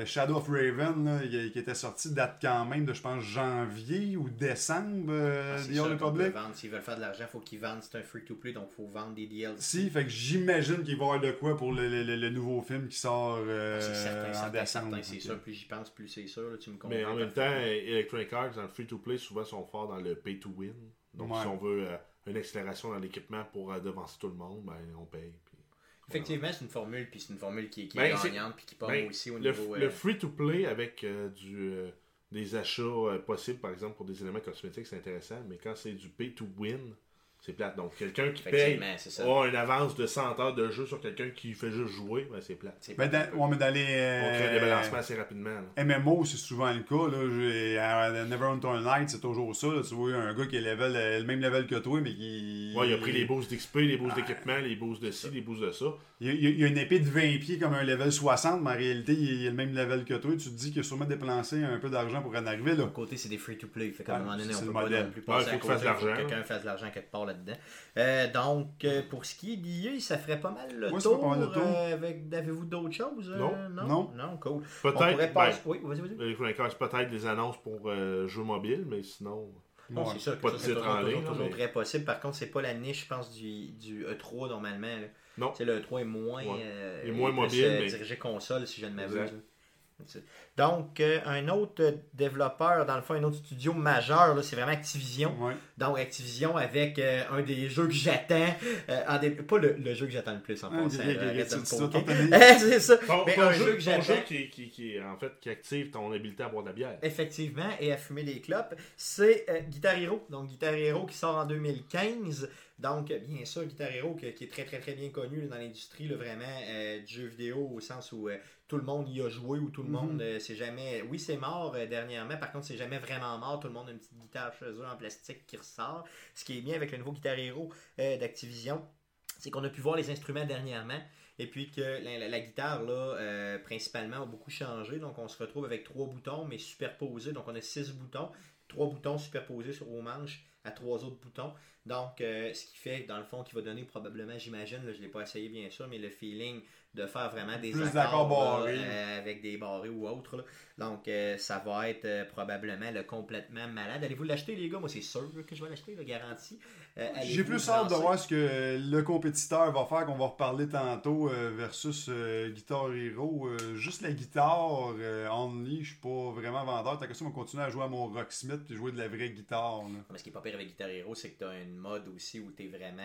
Shadow of Raven, là, qui était sorti, date quand même de, je pense, janvier ou décembre, euh, Ah, The Old Republic. S'ils veulent faire de l'argent, il faut qu'ils vendent. C'est un free-to-play, donc il faut vendre des DLC. Si, fait que j'imagine qu'il va y avoir de quoi pour le, le- le- le nouveau film qui sort euh, c'est certain, en certain, décembre. c'est sûr. Plus j'y pense, plus c'est sûr. là, tu me Mais en même temps. Electronic Arts, dans le free-to-play, souvent sont forts dans le pay-to-win. Donc Ouais. si on veut euh, une accélération dans l'équipement pour euh, devancer tout le monde, ben on paye. puis. Effectivement, c'est une formule, puis c'est une formule qui, qui Ben, est gagnante, puis qui part Ben, aussi au le, niveau. le euh, free-to-play avec euh, du, euh, des achats euh, possibles, par exemple, pour des éléments cosmétiques, c'est intéressant. Mais quand c'est du pay-to-win, c'est plate. Donc, quelqu'un qui paye ça. a une avance de 100 heures de jeu sur quelqu'un qui fait juste jouer, ben, c'est plate. C'est Ben, dans, ouais, mais dans les. On crée euh, des balancements assez rapidement. là. MMO, c'est souvent le cas. Là. À Neverwinter Night, c'est toujours ça. là. Tu vois un gars qui est level, euh, le même level que toi, mais qui. Ouais, il a pris les boosts d'XP, les boosts d'équipement, les boosts de ci, les boosts de ça. Il y, a, une épée de 20 pieds comme un level 60, mais en réalité, il a le même level que toi. Tu te dis qu'il a sûrement dépensé un peu d'argent pour en arriver. Là. Côté, c'est des free-to-play. Fait qu'à un moment donné, c'est on le peut pas modèle. non plus Ouais, passer faut à côté. fasse de faut que l'argent. quelqu'un fasse de l'argent quelque part là-dedans. Euh, donc, euh, pour ce qui est d'IA, ça ferait pas mal le tour. pas mal le tour. euh, avec... Avez-vous d'autres choses? euh, Non. non? Non. Non, cool. On Peut-être, pourrait ben, passer... Oui, vas-y, vas-y. Peut-être des annonces pour euh, jeux mobiles, mais sinon. Non, Ouais. c'est sûr que Pas ça, de c'est titre toujours, en ligne, toujours mais- très possible. Par contre, c'est pas la niche, je pense, du, du E3 normalement. là. Non. Tu sais, le E3 est moins, Ouais. euh, Il est moins mobile, mais- dirigé console, si je ne m'abuse. Donc, euh, un autre développeur, dans le fond, un autre studio majeur, c'est vraiment Activision. Ouais. Donc, Activision avec euh, un des jeux que j'attends. euh, dé- Pas le, le jeu que j'attends le plus en passant. *laughs* c'est ça. Mais un jeu, que j'attends. jeu qui, qui, qui, en fait, qui active ton habileté à boire de la bière. Effectivement, et à fumer des clopes, c'est Guitar Hero. Donc Guitar Hero qui sort en 2015. Donc, bien sûr, Guitar Hero qui est très très très bien connu dans l'industrie, vraiment, euh, du jeu vidéo au sens où euh, tout le monde y a joué ou tout le Mhm. monde, euh, c'est jamais. Oui, c'est mort euh, dernièrement, par contre, c'est jamais vraiment mort. Tout le monde a une petite guitare chez eux en plastique qui ressort. Ce qui est bien avec le nouveau Guitar Hero d'Activision, c'est qu'on a pu voir les instruments dernièrement. Et puis que la, la- la guitare, là, euh, principalement, a beaucoup changé. Donc, on se retrouve avec trois boutons, mais superposés. Donc, on a six boutons, trois boutons superposés sur aux manches à trois autres boutons. Donc, euh, ce qui fait, dans le fond, qui va donner probablement, j'imagine, là, je ne l'ai pas essayé bien sûr, mais le feeling de faire vraiment des Plus accords barrés. euh, avec des barrés ou autres. là. Donc, euh, ça va être probablement le complètement malade. Allez-vous l'acheter, les gars? Moi, c'est sûr que je vais l'acheter, le garantie. Euh, J'ai plus hâte de voir ce que le compétiteur va faire, qu'on va reparler tantôt, euh, versus euh, Guitar Hero. Euh, juste la guitare, only, je suis pas vraiment vendeur. T'as question, on va continuer à jouer à mon Rocksmith et jouer de la vraie guitare. là. Mais ce qui est pas pire avec Guitar Hero, c'est que tu as une mode aussi où tu es vraiment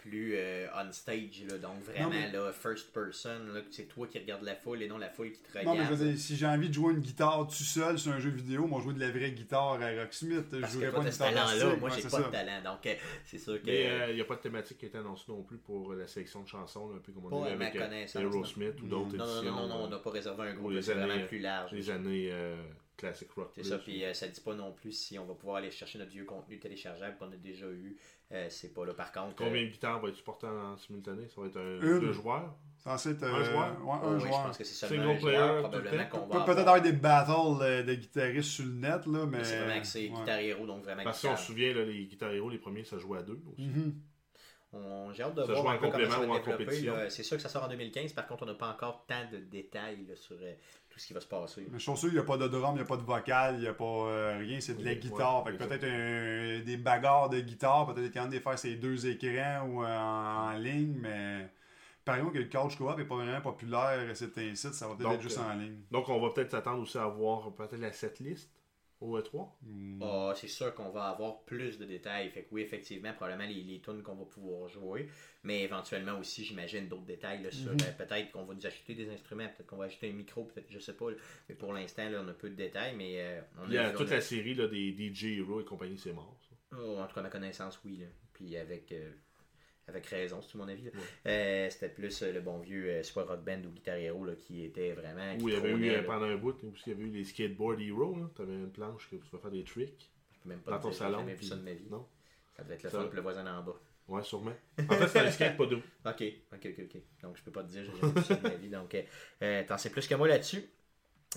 plus euh, on stage, là, donc vraiment mais- là, first person, là, c'est toi qui regardes la foule et non la foule qui te Non, mais regarde. je veux dire, si j'ai envie de jouer une guitare tout seul sur un jeu vidéo, moi, jouer de la vraie guitare à Rocksmith. Je parce que jouerais pas pas une de ce guitare talent-là, plastique. moi Ouais, j'ai pas ça. de talent, donc euh, c'est sûr que. Il n'y a pas de thématique qui est annoncée non plus pour la sélection de chansons, là, un peu comme on ma avec euh, Aerosmith ou d'autres non, non, éditions. non, non, non, on euh, n'a pas réservé un ou groupe, c'est vraiment années, plus large. les années euh, classic rock. C'est ça, puis euh, ça dit pas non plus si on va pouvoir aller chercher notre vieux contenu téléchargeable qu'on a déjà eu. Euh, c'est pas là. Par contre, Combien euh, de guitares va être supporté en simultané? Ça va être un Une. deux joueurs? Censé être. Un euh, joueur? ouais, un oui, je joueur. pense que c'est Single seulement un player, joueur, probablement qu'on Peut- va Peut-être avoir. des battles de guitaristes sur le net, là, mais. Mais C'est vraiment axé ouais. Guitar Hero, donc vraiment Parce qu'on guitare. se souvient, là, les Guitar Hero, les premiers, ça jouait à deux aussi. Mhm. On- J'ai hâte de Ça voir joue en un peu comment complément ça va ou en être développé, compétition. là. C'est sûr que ça sort en 2015, par contre, on n'a pas encore tant de détails là, sur euh, ce qui va se passer. Mais je suis sûr qu'il n'y a pas de drum, il n'y a pas de vocal, il n'y a pas euh, rien, c'est de la guitare. ouais, fait peut-être un- des bagarres de guitare, peut-être qu'il y en a des faire ces deux écrans ou euh, en, en ligne, mais par exemple que le couch co-op n'est pas vraiment populaire, c'est un site, ça va peut-être être juste euh, en ligne. Donc, on va peut-être s'attendre aussi à voir peut-être la setlist au E E3. Hmm. Ah, c'est sûr qu'on va avoir plus de détails. Fait que oui, effectivement, probablement les, les tunes qu'on va pouvoir jouer. Mais éventuellement aussi, j'imagine d'autres détails là, sur Mhm. euh, peut-être qu'on va nous acheter des instruments, peut-être qu'on va acheter un micro, peut-être, je sais pas. là. Mais pour l'instant, là, on a peu de détails. Mais euh, on Il y a toute la série là, des DJ Hero et compagnie, c'est mort. ça. Oh, en tout cas, à ma connaissance, oui. là. Puis avec, euh, avec raison, c'est tout mon avis. Ouais. Euh, C'était plus euh, le bon vieux euh, Super Rock Band ou Guitar Hero là, qui était vraiment. qui Où il y avait eu là. pendant un bout, aussi, il y avait eu les skateboard Hero. Tu avais une planche que tu pouvais faire des tricks. Je peux même pas dans ton dire, j'ai salon, jamais vu ça de ma vie. Non. Ça devait être le Ça- fun pour le voisin en bas. Ouais, sûrement. En fait, c'était un skate, pas deux. *laughs* Ok, ok, ok, ok. Donc je peux pas te dire, j'ai jamais vu ça de ma vie. Donc euh, t'en sais plus que moi là-dessus.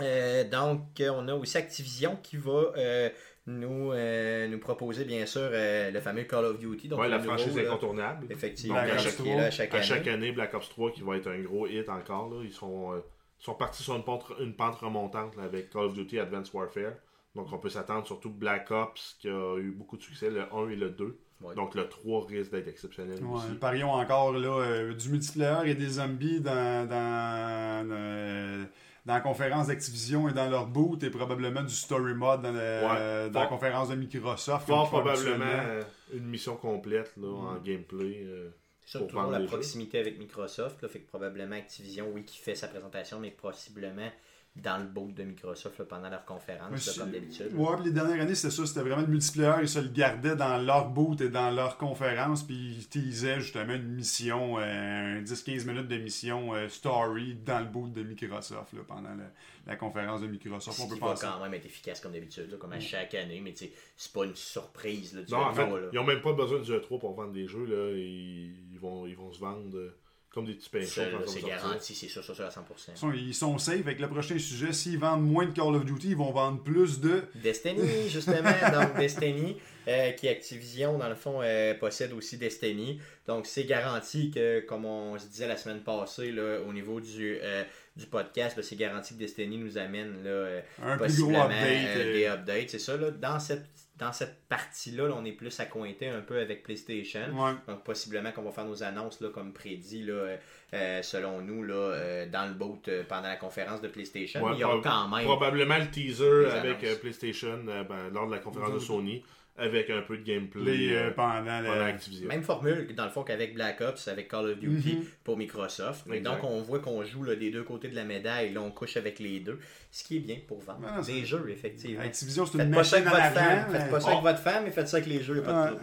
Euh, donc on a aussi Activision qui va euh, nous, euh, nous proposer bien sûr euh, le fameux Call of Duty. Donc ouais, la nouveau, franchise là, incontournable. Effectivement, Black qui Ops est 3. là à chaque À année. chaque année, Black Ops 3 qui va être un gros hit encore. Là. Ils sont, euh, sont partis sur une pente, une pente remontante là, avec Call of Duty Advanced Warfare. Donc on peut s'attendre surtout Black Ops qui a eu beaucoup de succès, le 1 et le 2. Ouais. Donc le 3 risque d'être exceptionnel Ouais, aussi. parions encore là, euh, du multiplayer et des zombies dans, dans, euh, dans la conférence d'Activision et dans leur boot et probablement du story mode dans, le- Ouais. dans la conférence de Microsoft. Fort probablement euh, une mission complète là, en gameplay. euh, C'est jeux. proximité avec Microsoft. Là, fait que probablement Activision, oui, qui fait sa présentation, mais possiblement dans le boot de Microsoft là, pendant leur conférence, là, comme d'habitude. Ouais, puis les dernières années, c'était ça, c'était vraiment le multiplayer, ils se le gardaient dans leur boot et dans leur conférence, puis ils teasaient justement une mission, euh, un 10-15 minutes de mission euh, story dans le boot de Microsoft là, pendant la, la conférence de Microsoft. Ce On peut qui va penser. quand même être efficace comme d'habitude, là, comme à chaque année, mais c'est pas une surprise. Là, du Non, en fait, E3, là. ils n'ont même pas besoin du E3 pour vendre des jeux. Là. Ils, ils vont, ils vont se vendre euh, comme des petits pains c'est garanti, c'est sûr, sûr, sûr à 100%. Ils sont, ils sont safe avec le prochain sujet. S'ils vendent moins de Call of Duty, ils vont vendre plus de. Destiny, *laughs* justement. donc, Destiny, euh, qui Activision, dans le fond, euh, possède aussi Destiny. Donc, c'est garanti que, comme on se disait la semaine passée, là, au niveau du, euh, du podcast, là, c'est garanti que Destiny nous amène là, Un plus gros possiblement update. des updates. C'est ça, là, dans cette, dans cette partie-là, là, on est plus à cointer un peu avec PlayStation. ouais. Donc, possiblement qu'on va faire nos annonces, là, comme prédit, là, euh, selon nous, là, euh, dans le boat euh, pendant la conférence de PlayStation. Ouais, il y aura quand même. Probablement le teaser avec PlayStation ben, lors de la conférence de. Sony, avec un peu de gameplay Les, euh, euh, pendant pendant la. Activision. Même formule, dans le fond, qu'avec Black Ops, avec Call of Duty Mhm. pour Microsoft. Et donc, on voit qu'on joue là, des deux côtés de la médaille. Là, on couche avec les deux. Ce qui est bien pour vendre des jeux, effectivement. Activision, c'est Faites une pas ça machine avec à votre femme. l'argent. Faites mais- pas ça avec votre femme, mais faites ça avec les jeux. pas de.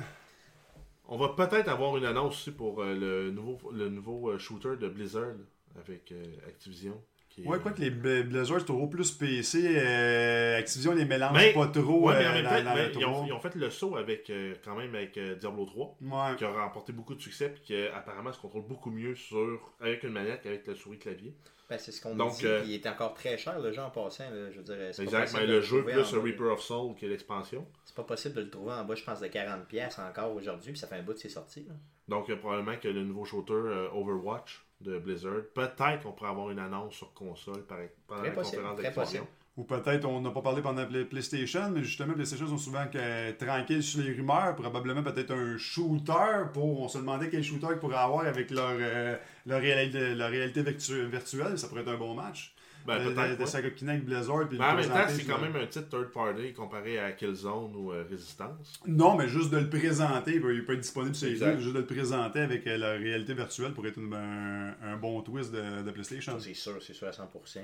On va peut-être avoir une annonce aussi pour euh, le nouveau, le nouveau shooter de Blizzard avec euh, Activision. Qui Ouais, quoi que les Bla- Blizzard, c'est trop plus PC. euh, Activision les mélange Mais- pas trop. Ouais, mais euh, en même dans- temps, dans mais le ils, ont, ils ont fait le saut avec euh, quand même avec euh, Diablo 3, Ouais. qui a remporté beaucoup de succès, puis qui apparemment se contrôle beaucoup mieux sur avec une manette qu'avec le souris clavier. Ben, c'est ce qu'on me Donc, dit. euh, il est encore très cher, le jeu en passant. là. je veux dire, Exact, mais le jeu plus Reaper of Soul qui est l'expansion. C'est pas possible de le trouver en bas, je pense, de 40$ piastres encore aujourd'hui. Puis ça fait un bout de ses sorties. là. Donc euh, probablement que le nouveau shooter euh, Overwatch de Blizzard, peut-être qu'on pourrait avoir une annonce sur console par- pendant Très la possible, conférence possible. Ou peut-être, on n'a pas parlé pendant Play- PlayStation, mais justement, PlayStation sont souvent que, tranquilles sur les rumeurs. Probablement peut-être un shooter pour. On se demandait quel shooter ils pourraient avoir avec leur, euh, leur, réalité, leur réalité virtu- virtuelle. Ça pourrait être un bon match. Ben, de, de, de coquiner avec Blizzard. Puis Mais en même temps, c'est quand même un titre third party comparé à Killzone ou euh, Resistance. Non, mais juste de le présenter, il peut, il peut être disponible sur les deux, juste de le présenter avec euh, la réalité virtuelle pour être une- un, un bon twist de, de PlayStation. C'est sûr, c'est sûr à 100%.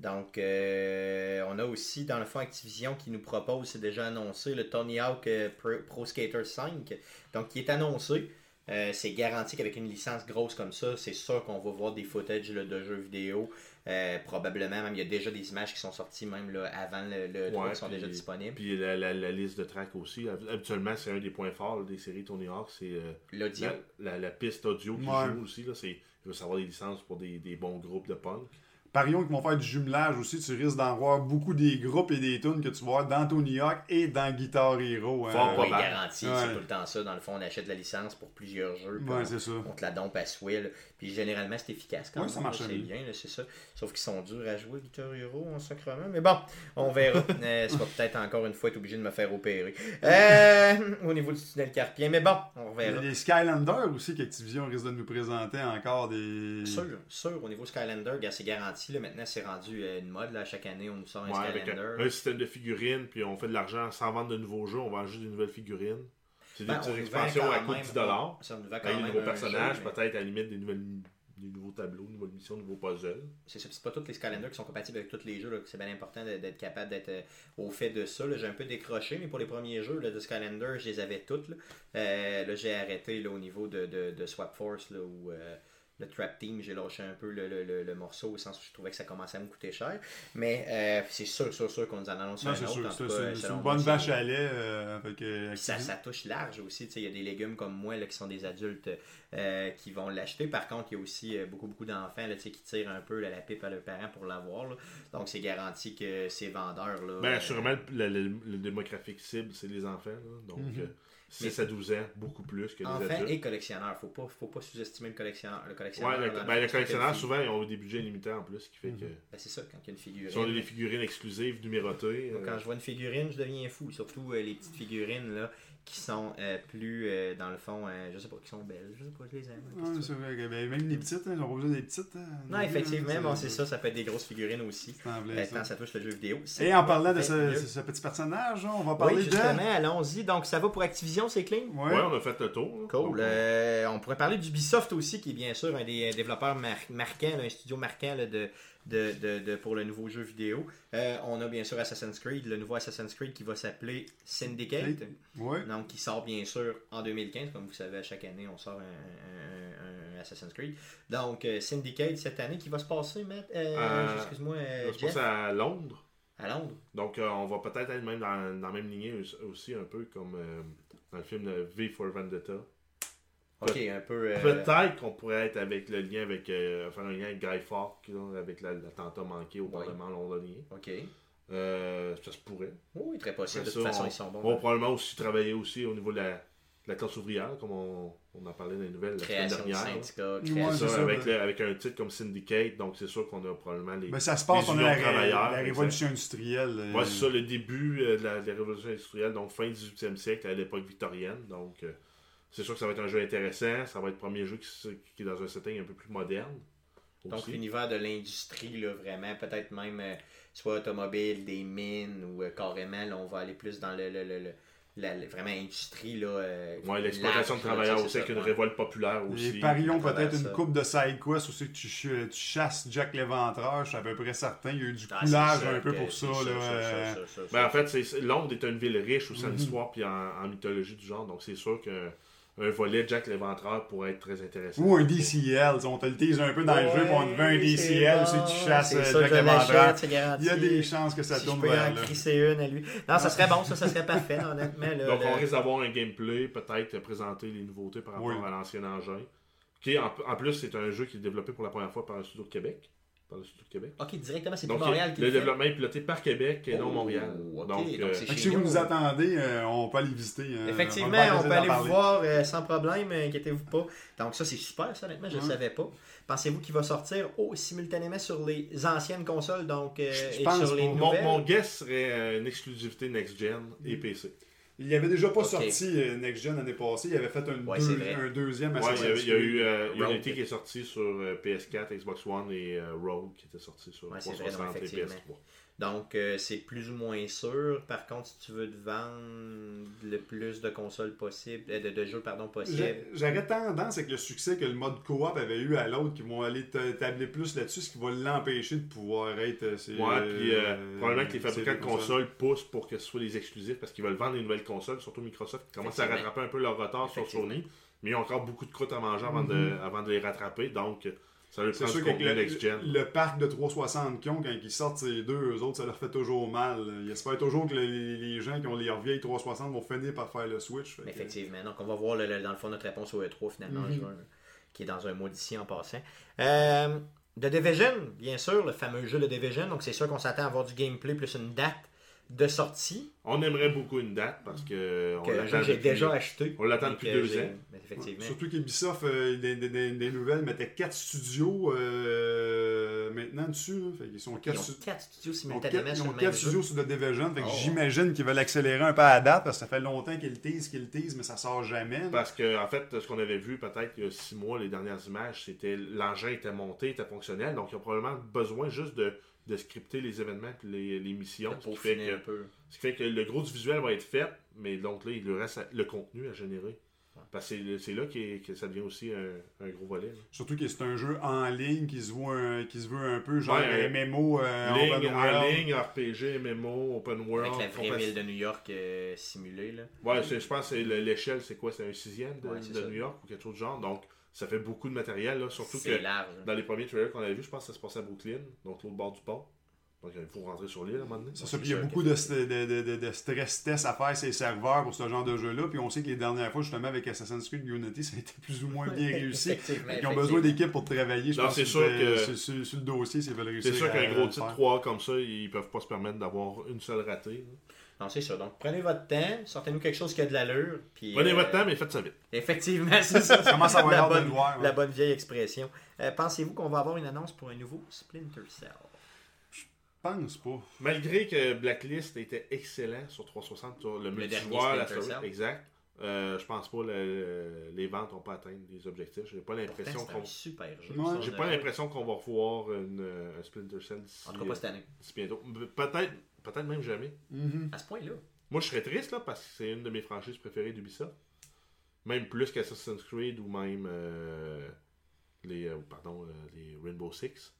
Donc, euh, on a aussi, dans le fond, Activision qui nous propose, c'est déjà annoncé, le Tony Hawk euh, Pro, Pro Skater 5. Donc, qui est annoncé. Euh, c'est garanti qu'avec une licence grosse comme ça, c'est sûr qu'on va voir des footages là, de jeux vidéo. Euh, probablement, même il y a déjà des images qui sont sorties même là, avant le, le Ouais, qui sont puis- déjà disponibles. Puis la, la- la liste de tracks aussi. Habituellement, c'est un des points forts là, des séries Tony Hawk. C'est euh, L'audio. la, la- la piste audio qui Ouais. joue aussi. Là, c'est, il va savoir des licences pour des, des bons groupes de punk. Parions qu'ils vont faire du jumelage aussi, tu risques d'en voir beaucoup des groupes et des tunes que tu vas voir dans Tony Hawk et dans Guitar Hero. hein. Fort Oui, garanti, Ouais. c'est tout le temps ça. Dans le fond, on achète la licence pour plusieurs jeux. Ouais, on- c'est ça. on te la dompe à souhait. Puis généralement, c'est efficace quand Ouais, même. ça marche là, bien. c'est ça. Sauf qu'ils sont durs à jouer, Guitar Hero, en sacrement. Mais bon, on verra. *laughs* euh, ça va peut-être encore une fois être obligé de me faire opérer. Euh, au niveau du tunnel carpien. Mais bon, on Il y a verra. les Skylanders aussi qu'Activision risque de nous présenter encore des. Sûr, sûr, au niveau Skylander, c'est garanti. Là, maintenant, c'est rendu euh, une mode. Là, chaque année, on nous sort un Ouais, avec Skylander. un, un système de figurines, puis on fait de l'argent sans vendre de nouveaux jeux, on vend juste des nouvelles figurines. C'est des Ben, vend expansions à coût de même- 10 dollars. Ça nous vend quand des même nouveaux un personnages, peut-être à la limite des, nouvelles, des nouveaux tableaux, des nouvelles missions, des nouveaux puzzles. C'est ça, c'est pas tous les Skylanders qui sont compatibles avec tous les jeux. là, C'est bien important de- d'être capable d'être euh, au fait de ça. là. J'ai un peu décroché, mais pour les premiers jeux là, de Skylander, je les avais toutes. Là, Euh, là, j'ai arrêté au niveau de, de, de Swap Force là, où euh, le Trap Team, j'ai lâché un peu le, le, le, le morceau au sens où je trouvais que ça commençait à me coûter cher. Mais euh, c'est sûr, sûr, sûr qu'on nous en annonce Non, un c'est autre. c'est une bonne vache à lait. euh, avec, euh, ça, ça touche large aussi. tu sais, Il y a des légumes comme moi là, qui sont des adultes euh, qui vont l'acheter. Par contre, il y a aussi euh, beaucoup, beaucoup d'enfants là, tu sais, qui tirent un peu là, la pipe à leurs parents pour l'avoir. là. Donc, c'est garanti que ces vendeurs. Là, Ben, euh, assurément, le, le- le démographique cible, c'est les enfants. là. Donc, Mhm. euh, 6 Mais- à 12 ans, beaucoup plus que les Enfants adultes. et collectionneurs. Faut pas, faut pas sous-estimer le collectionneur. Le collectionneur, Ouais, le, le ben, une fille. souvent, ils ont des budgets limités en plus, ce qui fait que. Ben, c'est ça, quand il y a une figurine. Ils ont des figurines exclusives, numérotées. Moi, euh, Quand je vois une figurine, je deviens fou. Surtout euh, les petites figurines là, qui sont euh, plus, euh, dans le fond, euh, je sais pas, qui sont belles. Je sais pas, je les aime. Ouais, c'est vrai que, ben, même les petites, hein, ils ont pas besoin des petites. hein, Non, effectivement, hein, bon, c'est ça, ça peut être des grosses figurines aussi. c'est en plein Euh, ça. quand ça touche le jeu vidéo. Et en parlant de ce, petit personnage, on va parler Oui, de. justement, allons-y. Donc, ça va pour Activision, c'est clean? Ouais. Ouais, on a fait le tour. Cool. Euh, on pourrait parler d'Ubisoft aussi, qui est bien sûr un des développeurs mar- marquants, là, un studio marquant là, de, de, de- de- pour le nouveau jeu vidéo. Euh, on a bien sûr Assassin's Creed, le nouveau Assassin's Creed qui va s'appeler Syndicate. Ouais. Donc, qui sort bien sûr en 2015. Comme vous savez, à chaque année, on sort un, un- un Assassin's Creed. Donc, euh, Syndicate cette année qui va se passer, Matt, euh, excuse-moi, va se passer à Londres. à Londres. Donc, on va peut-être être même dans, dans la même lignée aussi- un peu comme dans le film de V for Vendetta. Ok, un peu. euh, Peut-être qu'on pourrait être avec le lien avec. euh, faire un lien avec Guy Fawkes, là, avec la- l'attentat manqué au Ouais. Parlement londonien. Ok. Euh, ça se pourrait. Oui, très possible. De toute ça, façon, on- ils sont bons. On va probablement aussi travailler aussi au niveau de la, de la classe ouvrière, comme on, on en parlait dans les nouvelles la semaine Création de dernière. création C'est c'est ça, ça, avec, le- avec un titre comme Syndicate, donc c'est sûr qu'on a probablement les. Ben, ça se passe pendant la, de la exact. révolution industrielle. euh, Ouais, c'est ça, le début de, la, de la révolution industrielle, donc fin 18e siècle, à l'époque victorienne. Donc, euh, c'est sûr que ça va être un jeu intéressant. Ça va être le premier jeu qui, qui est dans un setting un peu plus moderne. Donc, l'univers de l'industrie, là, vraiment, peut-être même euh, soit automobile, des mines, ou euh, carrément, là, on va aller plus dans le, le- le- le- la, la- vraiment industrie, là. euh, Ouais, l'exploitation de travailleurs aussi, avec une ouais. révolte populaire aussi. Et parions peut-être une coupe de side quest aussi que tu, ch- tu chasses Jack l'Éventreur, je suis à peu près certain. Il y a eu du Ah, coulage un peu que pour ça. là, euh, Ben, en fait, Londres est une ville riche aussi en Mhm. histoire puis en, en mythologie du genre. Donc, c'est sûr qu'un un volet Jack l'Éventreur pourrait être très intéressant. Ou un DCL, on te le tease un peu dans le jeu, puis on te veut un DCL, si tu chasses euh, ça, Jack l'Éventreur. Il y a des chances que ça si tourne je peux vers en là. crisser une à lui. Non, ça serait bon, ça, ça serait parfait, honnêtement. là, Donc, on risque d'avoir un gameplay, peut-être présenter les nouveautés par rapport Oui. à l'ancien engin. Qui, en, en plus, c'est un jeu qui est développé pour la première fois par un studio de Québec. Par le Québec. Ok, directement, c'est Donc, Montréal qui le le fait. développement est piloté par Québec et non Oh, Montréal. ok, Donc, donc euh, c'est Fait que chez si vous nous. attendez, euh, on peut aller visiter. euh, Effectivement, va on peut aller vous parler. voir euh, sans problème, euh, inquiétez-vous pas. Donc ça, c'est super, ça, honnêtement, je ne Ouais. savais pas. Pensez-vous qu'il va sortir oh, simultanément sur les anciennes consoles, donc euh, Je- je et pense sur les mon, nouvelles? mon guess serait euh, une exclusivité next-gen et PC. Il n'y avait déjà pas sorti euh, Next Gen l'année passée. Il avait fait un, Ouais, deux- c'est vrai. un deuxième Ouais, il y a, il y a eu euh, Rogue. Unity qui est sorti sur euh, PS4, Xbox One et euh, Rogue qui était sorti sur Ouais, c'est vrai, 360 non, et effectivement. PS3. Donc, euh, c'est plus ou moins sûr. Par contre, si tu veux te vendre le plus de consoles possible, euh, de, de jeux pardon, possible, J'ai- J'aurais tendance avec le succès que le mode coop avait eu à l'autre qui vont aller te- tabler plus là-dessus, ce qui va l'empêcher de pouvoir être. euh, Ouais, puis euh, euh, probablement que les fabricants de consoles. consoles poussent pour que ce soit des exclusifs parce qu'ils veulent vendre des nouvelles consoles, surtout Microsoft qui commence à rattraper un peu leur retard sur. Sony, mais ils ont encore beaucoup de croûtes à manger avant, de, avant de les rattraper, donc ça leur C'est sûr contenu le, le parc de 360 qu'ils ont, quand ils sortent ces deux, eux autres, ça leur fait toujours mal. Ils espèrent toujours que les, les gens qui ont les vieilles 360 vont finir par faire le switch. fait que- effectivement. Donc, on va voir le- le- dans le fond notre réponse au E3 finalement en Mhm. qui est dans un mois d'ici en passant. Euh, The Division, bien sûr, le fameux jeu de Division. Donc, c'est sûr qu'on s'attend à avoir du gameplay plus une date de sortie On aimerait beaucoup une date parce que on que l'attend j'ai depuis- déjà acheté. on l'attend depuis deux ans. ben, effectivement. Surtout qu'Ubisoft, euh, des, des- des- des nouvelles, mettait 4 studios euh, maintenant dessus. là. Fait qu'ils sont Ils 4 ont quatre studios Ils simultanément quatre, ils ont le quatre studios sur The Division. Oh. j'imagine qu'ils veulent accélérer un peu à la date parce que ça fait longtemps qu'ils le teasent, qu'ils le teasent, mais ça sort jamais. Parce que, en fait, ce qu'on avait vu peut-être il y a six mois, les dernières images, c'était l'engin était monté, était fonctionnel, donc ils ont probablement besoin juste de, de scripter les événements et les, les missions. Ce qui, Pour fait un que, peu. ce qui fait que le gros du visuel va être fait, mais donc là, il lui reste à- le contenu à générer. Parce que c'est- là que ça devient aussi un, un gros volet. là. Surtout que c'est un jeu en ligne qui se, voit un, qui se veut un peu genre Ouais, un MMO euh, Ligne, open en ligne, RPG, MMO, Open World. Avec la vraie ville de New York euh, simulée. Là. Ouais, je pense que l'échelle, c'est quoi? C'est un sixième de, Ouais. New York ou quelque chose du genre. Donc, ça fait beaucoup de matériel. Là, surtout C'est que large. dans les premiers trailers qu'on avait vus, je pense que ça se passait à Brooklyn, donc l'autre bord du pont. Donc, il faut rentrer sur l'île à un moment donné. C'est ça, c'est puis il y a beaucoup de, st- de, de, de- de stress tests à faire ces serveurs pour ce genre de jeu-là. Puis on sait que les dernières fois, justement, avec Assassin's Creed Unity, *laughs* ça a été plus ou moins bien réussi. *laughs* Ils ont besoin d'équipes pour travailler. Je Non, pense c'est que sûr que- sur, sur- sur le dossier, s'ils veulent réussir. C'est sûr qu'un gros le titre faire. 3 comme ça, ils peuvent pas se permettre d'avoir une seule ratée. là. Non, c'est ça. Donc, prenez votre temps, sortez-nous quelque chose qui a de l'allure. puis, Prenez euh, votre temps, mais faites ça vite. Effectivement, c'est ça. *laughs* Ça commence à avoir la, de bonne, voir. ouais. la bonne vieille expression. Euh, Pensez-vous qu'on va avoir une annonce pour un nouveau Splinter Cell? Je pense pas. Malgré que Blacklist était excellent sur 360, sur le, dernier multijoueur, la Splinter story, Cell. exact. Euh, je pense pas le- les ventes n'ont pas atteint les objectifs. J'ai pas l'impression Pourtant, c'est qu'on un super jeu. Ouais. ça, j'ai on pas l'impression qu'on va revoir une, un Splinter Cell d'ici En tout cas, pas cette année. d'ici bientôt. Peut-être peut-être même jamais. Mhm. À ce point-là. Moi, je serais triste là parce que c'est une de mes franchises préférées d'Ubisoft. Même plus qu'Assassin's Creed ou même euh, les euh, pardon euh, les Rainbow Six.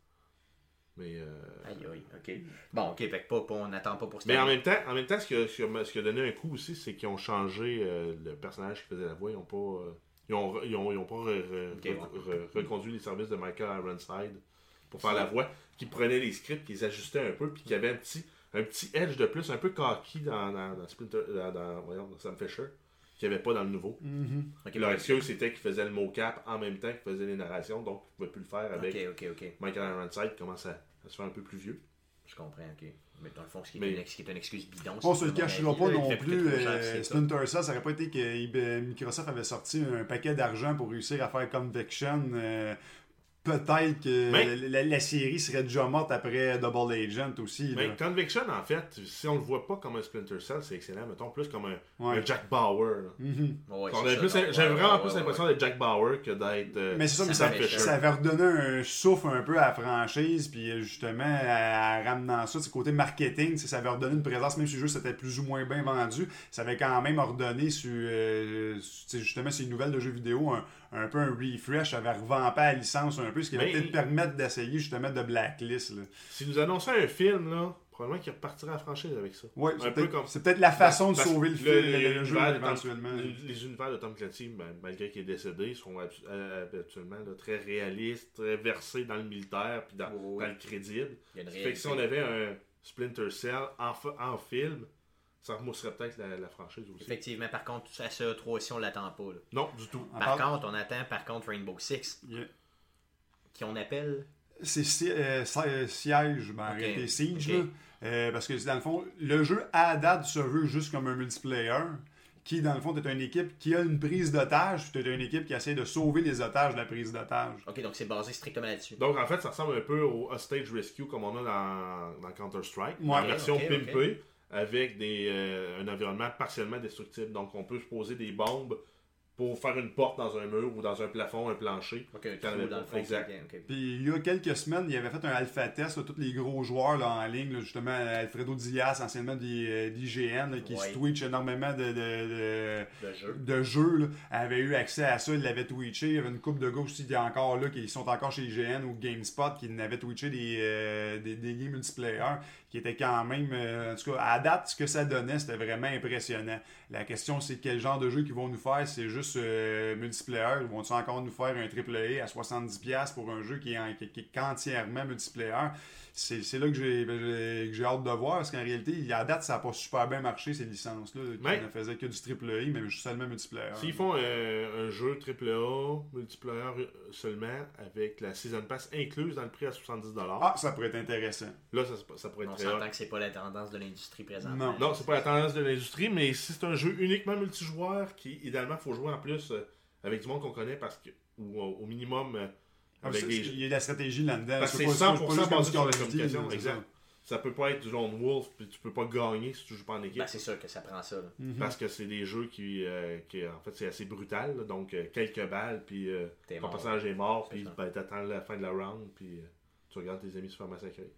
Mais euh, Aïe, aïe, ok. Bon, ok, fait que pas, pas- on n'attend pas pour cette mais en même temps, en même temps, ce qui a, ce qui donné un coup aussi, c'est qu'ils ont changé euh, le personnage qui faisait la voix. Ils ont pas, euh, ils ont, ils ont, ils ont pas re- re- Ok, re- re- reconduit les services de Michael Ironside pour faire la voix, qui prenait les scripts, qui les ajustait un peu, puis qui avait un petit, un petit edge de plus, un peu cocky dans, dans, dans Splinter, dans, dans- voyons, dans Sam Fisher, qu'il n'y avait pas dans le nouveau. Mhm. Ok, Leur excuse, c'était qu'il faisait le mocap en même temps qu'il faisait les narrations, donc il ne pouvait plus le faire avec Ok, ok, ok. Michael Ironside qui commence à, à se faire un peu plus vieux. Je comprends, ok. Mais dans le fond, ce qui est, Mais- une, ce qui est une excuse bidon. On se le cachera pas non plus. euh. Splinter Cell, ça aurait pas été que Microsoft avait sorti un paquet d'argent pour réussir à faire Conviction. euh, Peut-être que Mais- la, la série serait déjà morte après Double Agent aussi. Mais là. Conviction, en fait, si on le voit pas comme un Splinter Cell, c'est excellent. Mettons plus comme un, Ouais. un Jack Bauer. Ouais, ouais, vraiment ouais, plus l'impression ouais. d'être Jack Bauer que d'être. euh, Mais c'est ça, mais Ça avait redonné un souffle un peu à la franchise, puis euh, justement, à, à ramenant ça, du côté marketing, ça avait redonné une présence, même si le jeu c'était plus ou moins bien vendu, ça avait quand même redonné sur, euh, sur, justement, ces nouvelles de jeux vidéo, un, un peu un refresh, avait revampé la licence un peu, ce qui va peut-être permettre d'essayer justement de Blacklist. Là. S'ils nous annonçaient un film, là, probablement qu'ils repartiraient à la franchise avec ça. Un c'est peu peut-être comme- c'est peut-être la façon de sauver le, film, le, les le jeu univers de Tom- éventuellement. les, les univers de Tom Clancy, ben, malgré qu'il est décédé, sont euh, habituellement là, très réalistes, très versés dans le militaire puis dans, Oui, oui. dans le crédible. Il y a une Ça fait que si on avait un Splinter Cell en, fa- en film, ça remousserait peut-être la, la franchise aussi. Effectivement, par contre, à ce 3 aussi, on l'attend pas. là. Non, du tout. Par parle- contre, on attend par contre Rainbow Six, Yeah. qui on appelle? C'est si- euh, si- euh, siège, ben, en Ok. réalité siege, là. Euh, parce que dans le fond, le jeu à date se veut juste comme un multiplayer, qui dans le fond est une équipe qui a une prise d'otage, puis t'es une équipe qui essaie de sauver les otages de la prise d'otage. Ok, donc c'est basé strictement là-dessus. Donc en fait, ça ressemble un peu au Hostage Rescue comme on a dans, dans Counter-Strike, Ouais. en version pimpée, avec des, euh, un environnement partiellement destructible. Donc, on peut se poser des bombes pour faire une porte dans un mur ou dans un plafond, un plancher. Ok, un Quand trou même, dans le fond. exact. ok, ok. Puis il y a quelques semaines, il avait fait un alpha test, là, tous les gros joueurs là, en ligne, là, justement Alfredo Diaz, anciennement des, d'IGN, qui Ouais. se twitch énormément de, de, de, Le jeu. de jeux, là, avait eu accès à ça, il l'avait twitché. Il y avait une coupe de gars aussi qui est encore là, qui sont encore chez IGN ou GameSpot, qui n'avaient twitché des, euh, des, des games multiplayer, qui étaient quand même, euh, en tout cas, à date, ce que ça donnait, c'était vraiment impressionnant. La question, c'est quel genre de jeu qu'ils vont nous faire. C'est juste euh, multiplayer. Ils vont-ils encore nous faire un AAA à 70$ pour un jeu qui est, qui est entièrement multiplayer? C'est c'est là que j'ai ben, j'ai- que j'ai hâte de voir, parce qu'en réalité, à date, ça n'a pas super bien marché, ces licences-là, qui Mais- ne faisaient que du AAA, mais juste seulement multiplayer. S'ils font euh, un jeu AAA, multiplayer euh, seulement, avec la Season Pass incluse dans le prix à 70$, Ah, ça pourrait être intéressant. là, ça, ça pourrait être On très hot. s'entend que c'est pas la tendance de l'industrie présente. Non. Non, c'est pas la tendance de l'industrie, mais si c'est un jeu uniquement multijoueur, qui idéalement faut jouer en plus euh, avec du monde qu'on connaît, parce que, ou au, minimum avec des Il y a de la stratégie là-dedans. Parce que C'est c'est pas- c'est pas 100% juste comme basé du sur la communication, exact. ça. Peut pas être du Lone Wolf, puis tu peux pas gagner si tu joues pas en équipe. Ben, c'est sûr que ça prend ça. là. Mhm. Parce que c'est des jeux qui, euh, qui, en fait, c'est assez brutal. là. donc, euh, quelques balles, puis euh, ton mort. personnage est mort, puis ben, t'attends la fin de la round, puis euh, tu regardes tes amis se faire massacrer.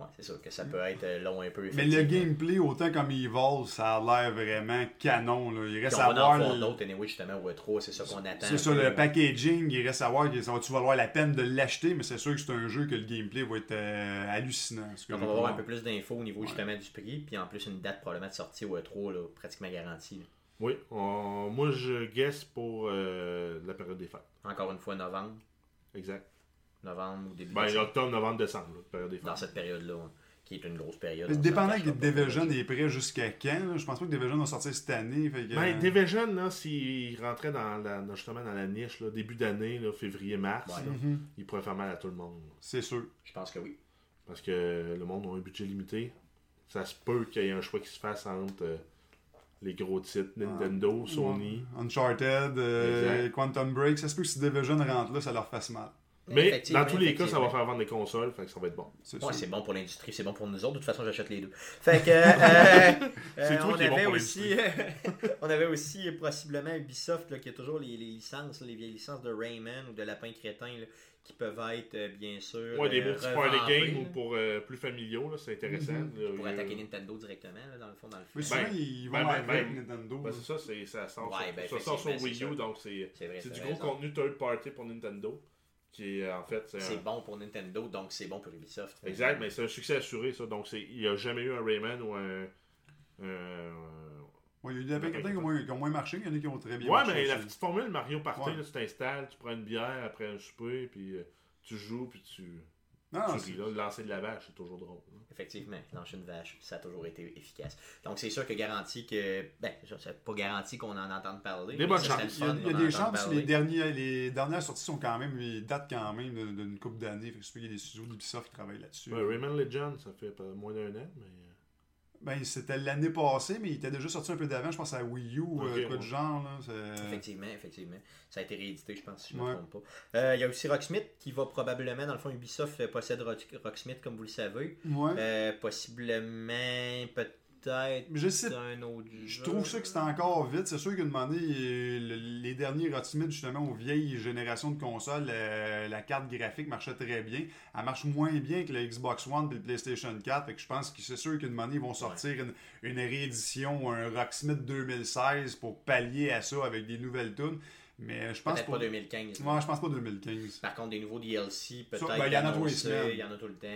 Ouais, c'est sûr que ça peut être euh, long un peu. Mais le gameplay, autant comme Evil, ça a l'air vraiment canon. Là. Il reste on à va en voir. faire le- d'autres, anyway, justement, au E3, c'est ça qu'on attend. C'est ça, peu, le packaging, il reste à voir que ça va- tu vas avoir la peine de l'acheter, mais c'est sûr que c'est un jeu que le gameplay va être euh, hallucinant. ce que Donc, on va avoir un peu plus d'infos au niveau Ouais. justement du prix, puis en plus une date probablement de sortie au E3, là, pratiquement garantie. là. Oui, on- moi je guesse pour euh, la période des fêtes. Encore une fois, novembre, Exact. Novembre ou début Ben, décembre, octobre, novembre, décembre, là, période des dans fêtes. cette période-là, hein, qui est une grosse période. Mais Dépendant que. Division est prêt jusqu'à quand. là. Je pense pas que Division va sortir cette année. Fait que, Ben, Division, là, s'il rentrait dans la, dans- justement dans la niche, là, début d'année, février-mars, Ouais. là, mhm, il pourrait faire mal à tout le monde. C'est sûr. Je pense que oui. Parce que le monde a un budget limité. Ça se peut qu'il y ait un choix qui se fasse entre euh, les gros titres Nintendo, Sony. Ouais. Uncharted, euh. Quantum Break. Ça se peut que si Division rentre là, ça leur fasse mal. Mais dans tous les cas, ça va faire vendre des consoles, fait que ça va être bon. C'est Ouais, bon pour l'industrie, c'est bon pour nous autres. De toute façon, j'achète les deux. *laughs* Fait que. euh, C'est euh, toi on qui bon avait pour aussi, *laughs* on avait aussi possiblement Ubisoft là, qui a toujours les, les licences, les vieilles licences de Rayman ou de Lapin Crétin là, qui peuvent être euh, bien sûr. Ouais, des euh, multiplayer revampées, games là, ou pour euh, plus familiaux, là, c'est intéressant. Mhm. Là, pour euh, attaquer Nintendo directement, là, dans le fond, dans le Mais fond. souvent, Ben, ils vont ben, avec ben, Nintendo. ben, c'est ça, c'est, ça sort, Ouais, sur, ben, ça sort sur Wii c'est U, donc c'est, du gros contenu third party pour Nintendo. Qui est, en fait, c'est un- bon pour Nintendo, donc c'est bon pour Ubisoft. Exact, mais c'est un succès assuré, ça. Donc, c'est... il n'y a jamais eu un Rayman ou un. Ouais, il y a eu des crétins qui ont moins- qui ont moins marché. Il y en a qui ont très bien Ouais, marché. mais la petite formule Mario Party, Ouais. là, tu t'installes, tu prends une bière après un souper, puis euh, tu joues, puis tu, Non. Là. Le lancer de la vache, c'est toujours drôle. là. Effectivement, lâcher une vache, ça a toujours été efficace. Donc c'est sûr que garantie que. Ben, ça, c'est pas garanti qu'on en entende parler. Des mais bonnes chances. Il y a, il y a des chances. parler. Les, derniers, les dernières sorties sont quand même, ils datent quand même d'une couple d'années. Fait que je sais qu'il y a des studios d'Ubisoft qui travaillent là-dessus. Ouais, Rayman Legend, ça fait pas moins d'un an, mais. Ben, c'était l'année passée, mais il était déjà sorti un peu d'avant. Je pense à Wii U ou euh, quoi de genre. Là. Effectivement, effectivement. Ça a été réédité, je pense, si je ne me trompe pas. Euh, Il y a aussi Rocksmith qui va probablement, dans le fond, Ubisoft euh, possède Rock- Rocksmith, comme vous le savez. Ouais. Euh, possiblement, peut-être Mais je sais un autre Je jeu. trouve ça que c'est encore vite. C'est sûr euh, le- les derniers Rocksmith, justement, aux vieilles générations de consoles, euh, la carte graphique marchait très bien. Elle marche moins bien que la Xbox One et le PlayStation 4. Fait que je pense que c'est sûr moment donné, ils vont sortir une, une réédition, un Rocksmith 2016 pour pallier à ça avec des nouvelles tunes. Mais je pense Peut-être pas. pas 2015. Ouais, je pense pas 2015. Par contre, des nouveaux DLC, peut-être. Ben, il y en a tous les semaines. Il y en a tout le temps.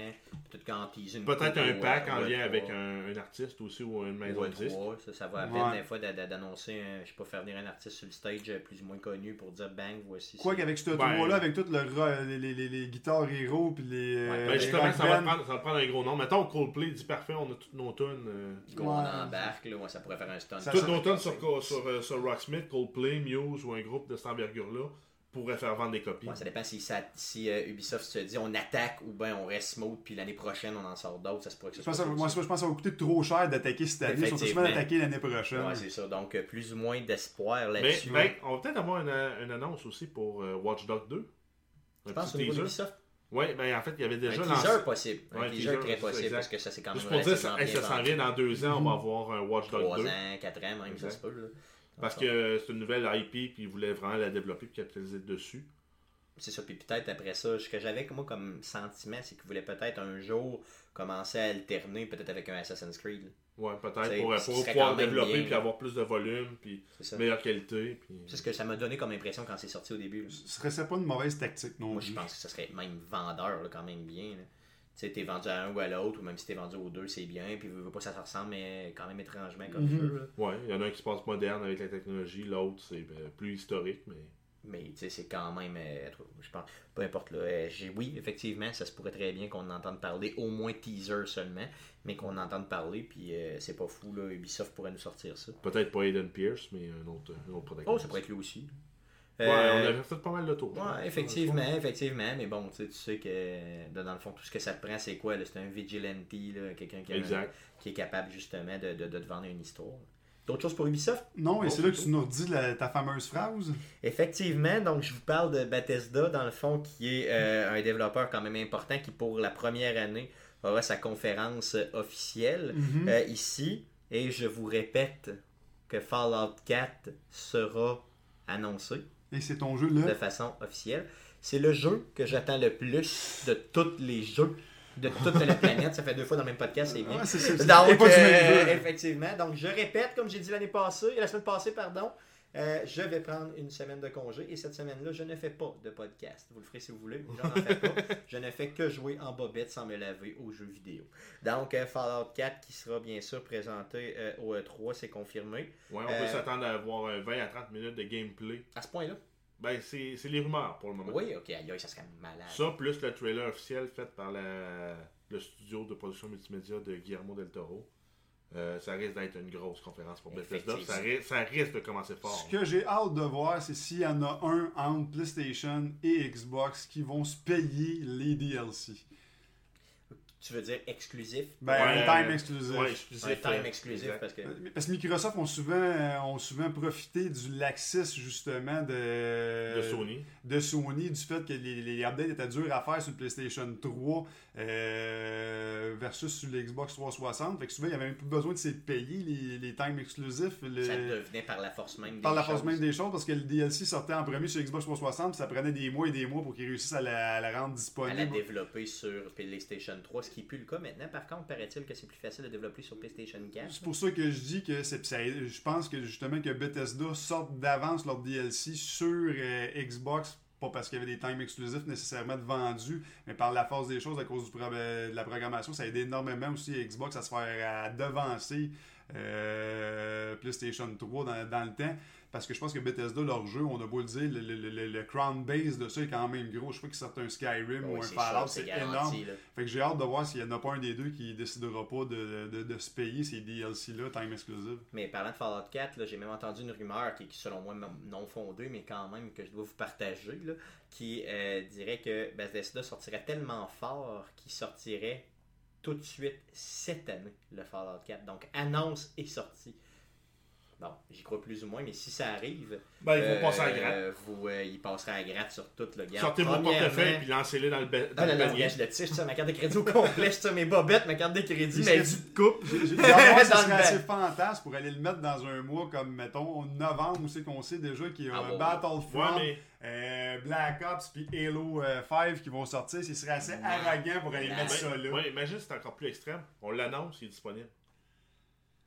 Peut-être qu'en teaser une Peut-être un pack au en lien E3. avec un, un artiste aussi ou une maison Ou de disques. E3, ça, ça va à peine Ouais. des fois d'a- d'a- d'annoncer, je sais pas, faire venir un artiste sur le stage euh, plus ou moins connu pour dire bang, voici. Quoi qu'avec ce Ben- tour-là, avec toutes le les, les, les, les guitares héros puis les. euh, Ouais, Ben, les justement, rock ça va, prendre, ça va prendre un gros nom. Mettons Coldplay dit parfait, on a toutes nos tunes. euh, Ouais. embarque, là, ouais, ça pourrait faire un stunt. Toutes nos sur, sur, euh, sur Rocksmith, Coldplay, Muse ou un groupe de cette envergure-là pourrait faire vendre des copies. Ouais, ça dépend si, ça, si euh, Ubisoft se dit on attaque ou bien on reste smooth, puis l'année prochaine on en sort d'autres, ça se pourrait que ce Je pense, soit que- ça moi, je pense que ça va coûter trop cher d'attaquer cette année. Ils sont tous Effectivement. d'attaquer l'année prochaine. Ouais, c'est ça. Donc, euh, plus ou moins d'espoir Mais là-dessus. ben, on va peut-être avoir une, une annonce aussi pour euh, Watch Dogs 2. Je pense au niveau d'Ubisoft. Ouais, ben en fait, il y avait déjà un lancé. teaser possible. Un Ouais, teaser, teaser, très ça, possible exact. parce que ça c'est quand même Juste pour dire, ça, ça s'en vient dans deux ans, on va avoir un Watch Dogs 3 2. ans, 4 ans même, ça Exact. se peut. là. Parce Donc, que c'est une nouvelle IP, puis ils voulaient vraiment la développer puis capitaliser dessus. C'est ça, puis peut-être après ça, ce que j'avais moi comme sentiment, c'est qu'ils voulaient peut-être un jour commencer à alterner peut-être avec un Assassin's Creed. Ouais, peut-être pour, ce pouvoir développer bien, puis avoir plus de volume puis meilleure qualité. Puis... C'est ce que ça m'a donné comme impression quand c'est sorti au début. là. Ce serait ça pas une mauvaise tactique non Moi, plus. je pense que ça serait même vendeur là, quand même bien. là. Tu sais, t'es vendu à un ou à l'autre, ou même si t'es vendu aux deux, c'est bien. Puis, veux, veux pas, ça se ressemble, mais quand même étrangement comme Mhm. jeu. là. Ouais, il y en a un qui se passe moderne avec la technologie, l'autre c'est euh, plus historique, mais Mais tu sais, c'est quand même. euh, je pense. Peu importe. Là, euh, j'ai- oui, effectivement, ça se pourrait très bien qu'on entende parler, au moins teaser seulement, mais qu'on entende parler. Puis euh, c'est pas fou. Là, Ubisoft pourrait nous sortir ça. peut-être pas Aiden Pierce, mais un autre, un autre protagoniste. Oh, ça pourrait être lui aussi. Ouais, Euh, on avait fait pas mal de tours. Ouais, effectivement, effectivement, mais bon, tu sais, tu sais que dans le fond, tout ce que ça te prend, c'est quoi? C'est un vigilante, là, quelqu'un qui, a est capable justement de, de, de te vendre une histoire. D'autres choses pour Ubisoft? Non, et Bon, c'est là que tu nous redis la- ta fameuse phrase. Effectivement, donc je vous parle de Bethesda, dans le fond, qui est euh, un développeur quand même important qui, pour la première année, aura sa conférence euh, officielle Mhm. euh, ici. Et je vous répète que Fallout 4 sera annoncé. Et c'est ton jeu de là. façon officielle. C'est le jeu que j'attends le plus de tous les jeux de toute la planète. Ça fait deux fois dans le même podcast, c'est bien. Ouais, c'est- c'est- Donc, euh, effectivement. Donc, je répète, comme j'ai dit l'année passée, la semaine passée, pardon, euh, je vais prendre une semaine de congé et cette semaine-là, je ne fais pas de podcast. Vous le ferez si vous voulez, mais j'en en fais pas. *laughs* Je ne fais que jouer en bobette sans me laver aux jeux vidéo. Donc, euh, Fallout 4 qui sera bien sûr présenté euh, au E3, c'est confirmé. Ouais, on peut s'attendre à avoir un 20 à 30 minutes de gameplay. À ce point-là? Ben, c'est les rumeurs pour le moment. Oui, ok, aïe, aïe, ça serait malade. Ça, plus le trailer officiel fait par la- le studio de production multimédia de Guillermo del Toro. Euh, ça risque d'être une grosse conférence pour Bethesda. Ça, ça risque de commencer fort. Ce que j'ai hâte de voir, c'est s'il y en a un entre PlayStation et Xbox qui vont se payer les DLC. Tu veux dire exclusif? Ben, Ouais, un time exclusif. Ouais, exclusif, un time euh, exclusif exact. parce que. Parce que Microsoft ont souvent, euh, ont souvent profité du laxisme justement de, De Sony. de Sony, du fait que les, les updates étaient durs à faire sur le PlayStation 3 euh, versus sur le Xbox 360. Fait que souvent, il n'y avait même plus besoin de se payer les, les times exclusifs. le- Ça devenait par la force même des par la force choses. même des choses, parce que le DLC sortait en premier sur Xbox 360, puis ça prenait des mois et des mois pour qu'ils réussissent à la, à la rendre à la disponible. développer sur PlayStation 3, ce qui plus le cas maintenant. Par contre, paraît-il que c'est plus facile de développer sur PlayStation 4. C'est pour ça que je dis que je pense que justement que Bethesda sorte d'avance leur DLC sur euh, Xbox, pas parce qu'il y avait des times exclusifs nécessairement de vendus, mais par la force des choses à cause du de la programmation, ça aide énormément aussi Xbox à se faire à devancer euh, PlayStation 3 dans, dans le temps. Parce que je pense que Bethesda, leur jeu, on a beau le dire, le, le- le- le crown base de ça est quand même gros. Je crois qu'ils sortent un Skyrim ou un Fallout, c'est énorme. Fait que j'ai hâte de voir s'il n'y en a pas un des deux qui décidera pas de, de, de se payer ces DLC-là, time exclusive. Mais parlant de Fallout 4, là, j'ai même entendu une rumeur qui, qui, selon moi, non fondée, mais quand même que je dois vous partager, là, qui euh, dirait que Bethesda sortirait tellement fort qu'il sortirait tout de suite cette année, le Fallout 4. Donc, annonce et sortie. Bon, j'y crois plus ou moins, mais si ça arrive, Ben, ils vont euh, passer à la gratte. vous, euh, il passera à la gratte sur toute le gars. Sortez vos portefeuilles puis lancez-les dans le, ba- dans Ah le panier. je le tire, je tire ma carte de crédit au complet, je tire mes bobettes, ma carte de crédit, Il ma *laughs* serait- vie de coupe. J'ai serait assez fantasme pour aller le mettre dans un mois comme, mettons, novembre, où c'est qu'on sait déjà qu'il y a Ah un. Battlefront, Ouais, mais euh, Black Ops puis Halo euh, 5 qui vont sortir. Ce serait assez arrogant pour aller Ouais. mettre ça là. ouais, imagine, c'est encore plus extrême. On l'annonce, il est disponible.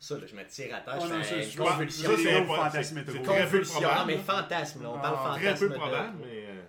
Ça, là, je me tire à terre, Oh je fais une convulsion. Ça, c'est fantasme c'est- Convulsion, probable. non, mais fantasme, là, on parle Ah, fantasme. Très peu de- probable, mais. euh,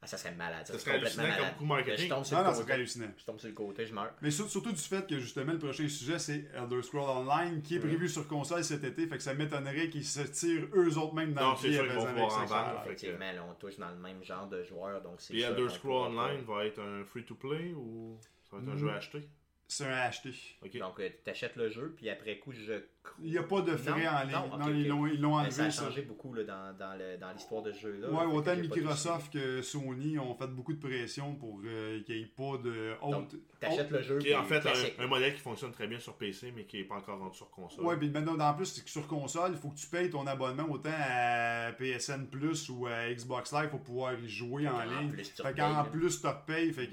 Ah, ça serait malade, ça, Ça serait complètement malade. comme coup marketing. Je tombe sur Non, le non, côté. hallucinant. Je tombe sur le côté, je meurs. Mais sur- surtout du fait que justement le prochain sujet c'est Elder Scrolls Online qui est Mhm. prévu sur console cet été, fait que ça m'étonnerait qu'ils se tirent eux autres même dans Non, le pied avec ça. Effectivement, là, on touche dans le même genre de joueur, donc sûr Elder Scrolls Online va être un free-to-play ou ça va être un Mm. jeu à acheter C'est un acheté. Ok. Donc, tu t'achètes le jeu, puis après coup, je Il n'y a pas de frais Non, en ligne. non, ils l'ont- ils l'ont Mais ça a enlevé, ça. changé beaucoup là, dans, dans, le- dans l'histoire de ce jeu-là. Ouais, Fait que autant Microsoft que Sony ont fait beaucoup de pression pour euh, qu'il n'y ait pas de haute. T'achètes le jeu, Qui est en fait un, un modèle qui fonctionne très bien sur PC, mais qui n'est pas encore rendu sur console. Ouais, puis maintenant, en plus, c'est que sur console, il faut que tu payes ton abonnement autant à PSN Plus ou à Xbox Live pour pouvoir y jouer en En ligne. plus, Fait qu'en plus, tu repayes, fait que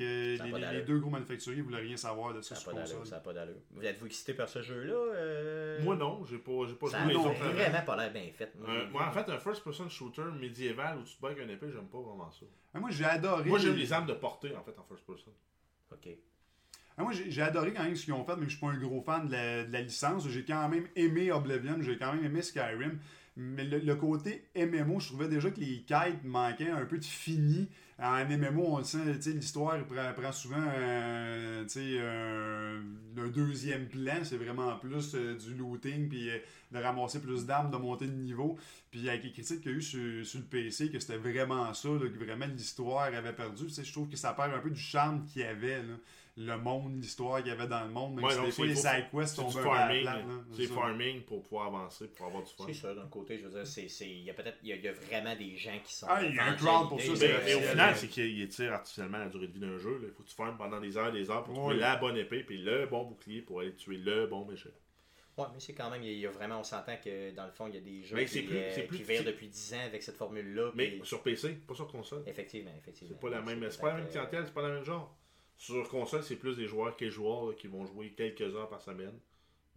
les, deux gros manufacturiers voulaient rien savoir de ça Ça n'a sur pas d'allure, console. ça n'a pas d'allure. Vous êtes-vous excité par ce jeu-là euh? Moi non, j'ai pas, j'ai pas Ça joué les autres. vraiment pas l'air bien fait. Moi, Euh, en fait, un first-person shooter médiéval où tu te bats avec un épée, j'aime pas vraiment ça. Ah, moi, j'ai adoré. Moi, j'aime les armes de portée, en fait, en first-person. Ok. Ah, moi, j'ai j'ai adoré quand même ce qu'ils ont fait, mais je suis pas un gros fan de la, de la licence. J'ai quand même aimé Oblivion, j'ai quand même aimé Skyrim. Mais le, le côté MMO, je trouvais déjà que les quêtes manquaient un peu de fini. En MMO, on le sait, l'histoire prend, prend souvent euh, un, un deuxième plan. C'est vraiment plus euh, du looting, puis euh, de ramasser plus d'armes, de monter de niveau. Puis avec les critiques qu'il y a eu sur, sur le PC, que c'était vraiment ça, que vraiment l'histoire avait perdu. Je trouve que ça perd un peu du charme qu'il y avait. Le monde, l'histoire qu'il y avait dans le monde, même Ouais, si donc des fois c'est- les side quests C'est sont farming. C'est farming pour pouvoir avancer, pour avoir du fun. C'est ça, d'un côté, je veux dire, c'est, c'est, il y a peut-être, il y a, il y a vraiment des gens qui sont. Ah, il y a un crowd pour ça, Mais, au c'est- final, c'est- qu'il étire artificiellement la durée de vie d'un jeu. Il faut que tu farmes pendant des heures et des heures pour Ouais. trouver la bonne épée puis le bon bouclier pour aller tuer le bon méchant. Ouais, mais c'est quand même, il y a- vraiment, on s'entend que dans le fond, il y a des jeux Mais qui, plus- euh, plus qui virent depuis 10 ans avec cette formule-là. Mais puis- sur PC, pas sur console. Effectivement, effectivement. C'est pas la même, C'est c'est pas la même euh, clientèle, c'est pas le même genre. Sur console, c'est plus des joueurs casual là, qui vont jouer quelques heures par semaine.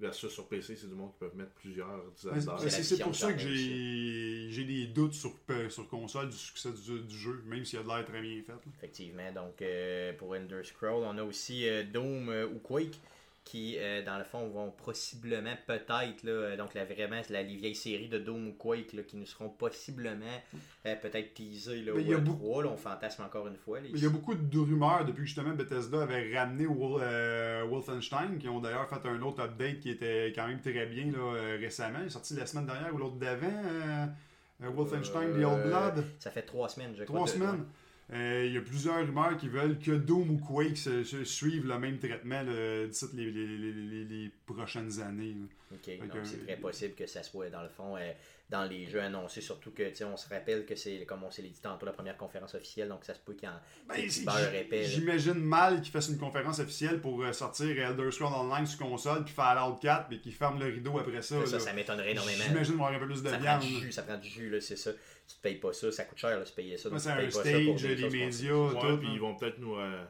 Versus sur PC, c'est du monde qui peuvent mettre plusieurs dizaines d'heures. C'est pour que ça que j'ai j'ai des doutes sur, sur console du succès du, du jeu, même s'il a de l'air très bien fait. là. Effectivement. Donc, euh, pour Ender Scroll, on a aussi euh, Doom euh, ou Quake qui, euh, dans le fond, vont possiblement, peut-être, là, euh, donc la, vraiment, la, les vieilles séries de Doom ou Quake là, qui nous seront possiblement euh, peut-être teasées là, au il y a E3, beaucoup- là, on fantasme encore une fois. là, Il y a beaucoup de rumeurs depuis que justement Bethesda avait ramené Wol- euh, Wolfenstein, qui ont d'ailleurs fait un autre update qui était quand même très bien là, récemment. Il est sorti la semaine dernière ou l'autre d'avant. Wolfenstein The Old Blood. Ça fait trois semaines, je crois. Trois semaines. Il y a plusieurs rumeurs qui veulent que Doom ou Quake se, se suivent le même traitement d'ici les, les, les, les- les prochaines années. là. Ok, donc c'est très possible que ça soit dans le fond euh, dans les jeux annoncés, surtout que on se rappelle que c'est comme on s'est dit tantôt la première conférence officielle, donc ça se peut qu'il y en Ben, du. J'imagine mal qu'ils fassent une conférence officielle pour euh, sortir Elder Scrolls Online sur console puis Fallout 4 mais qu'ils ferment le rideau après ça. Ça, ça m'étonnerait énormément. J'imagine avoir un peu plus de Ça prend viande. du là. jus, ça prend du jus, là, c'est ça. Tu te payes pas ça, ça coûte cher, là, se payer ça. Donc c'est un stage, les médias, tout. puis ils vont peut-être nous euh,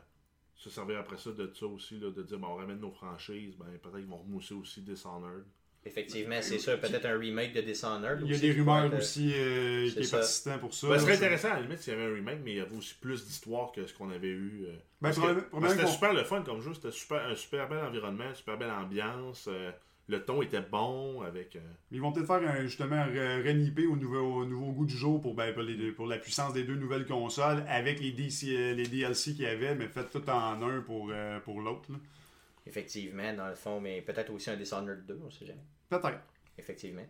se servir après ça de ça aussi, là, de dire ben, on ramène nos franchises, ben, peut-être qu'ils vont remousser aussi Dishonored. Effectivement, c'est ça. Peut-être un remake de Dishonored. Il y a aussi, des rumeurs être, aussi euh, qui est persistant pour ça. Ben, ce serait intéressant à la limite s'il y avait un remake, mais il y avait aussi plus d'histoire que ce qu'on avait eu. euh, Ben, c'était super le fun comme jeu, c'était super, un super bel environnement, une super belle ambiance. Le ton était bon avec. euh, Ils vont peut-être faire un, justement un re- renipé au nouveau, au nouveau goût du jour pour, ben, pour, les deux- pour la puissance des deux nouvelles consoles avec les, DC, euh, les DLC qu'il y avait, mais fait tout en un pour, euh, pour l'autre. là. Effectivement, dans le fond, mais peut-être aussi un Dishonored 2, on sait jamais. Peut-être. Effectivement.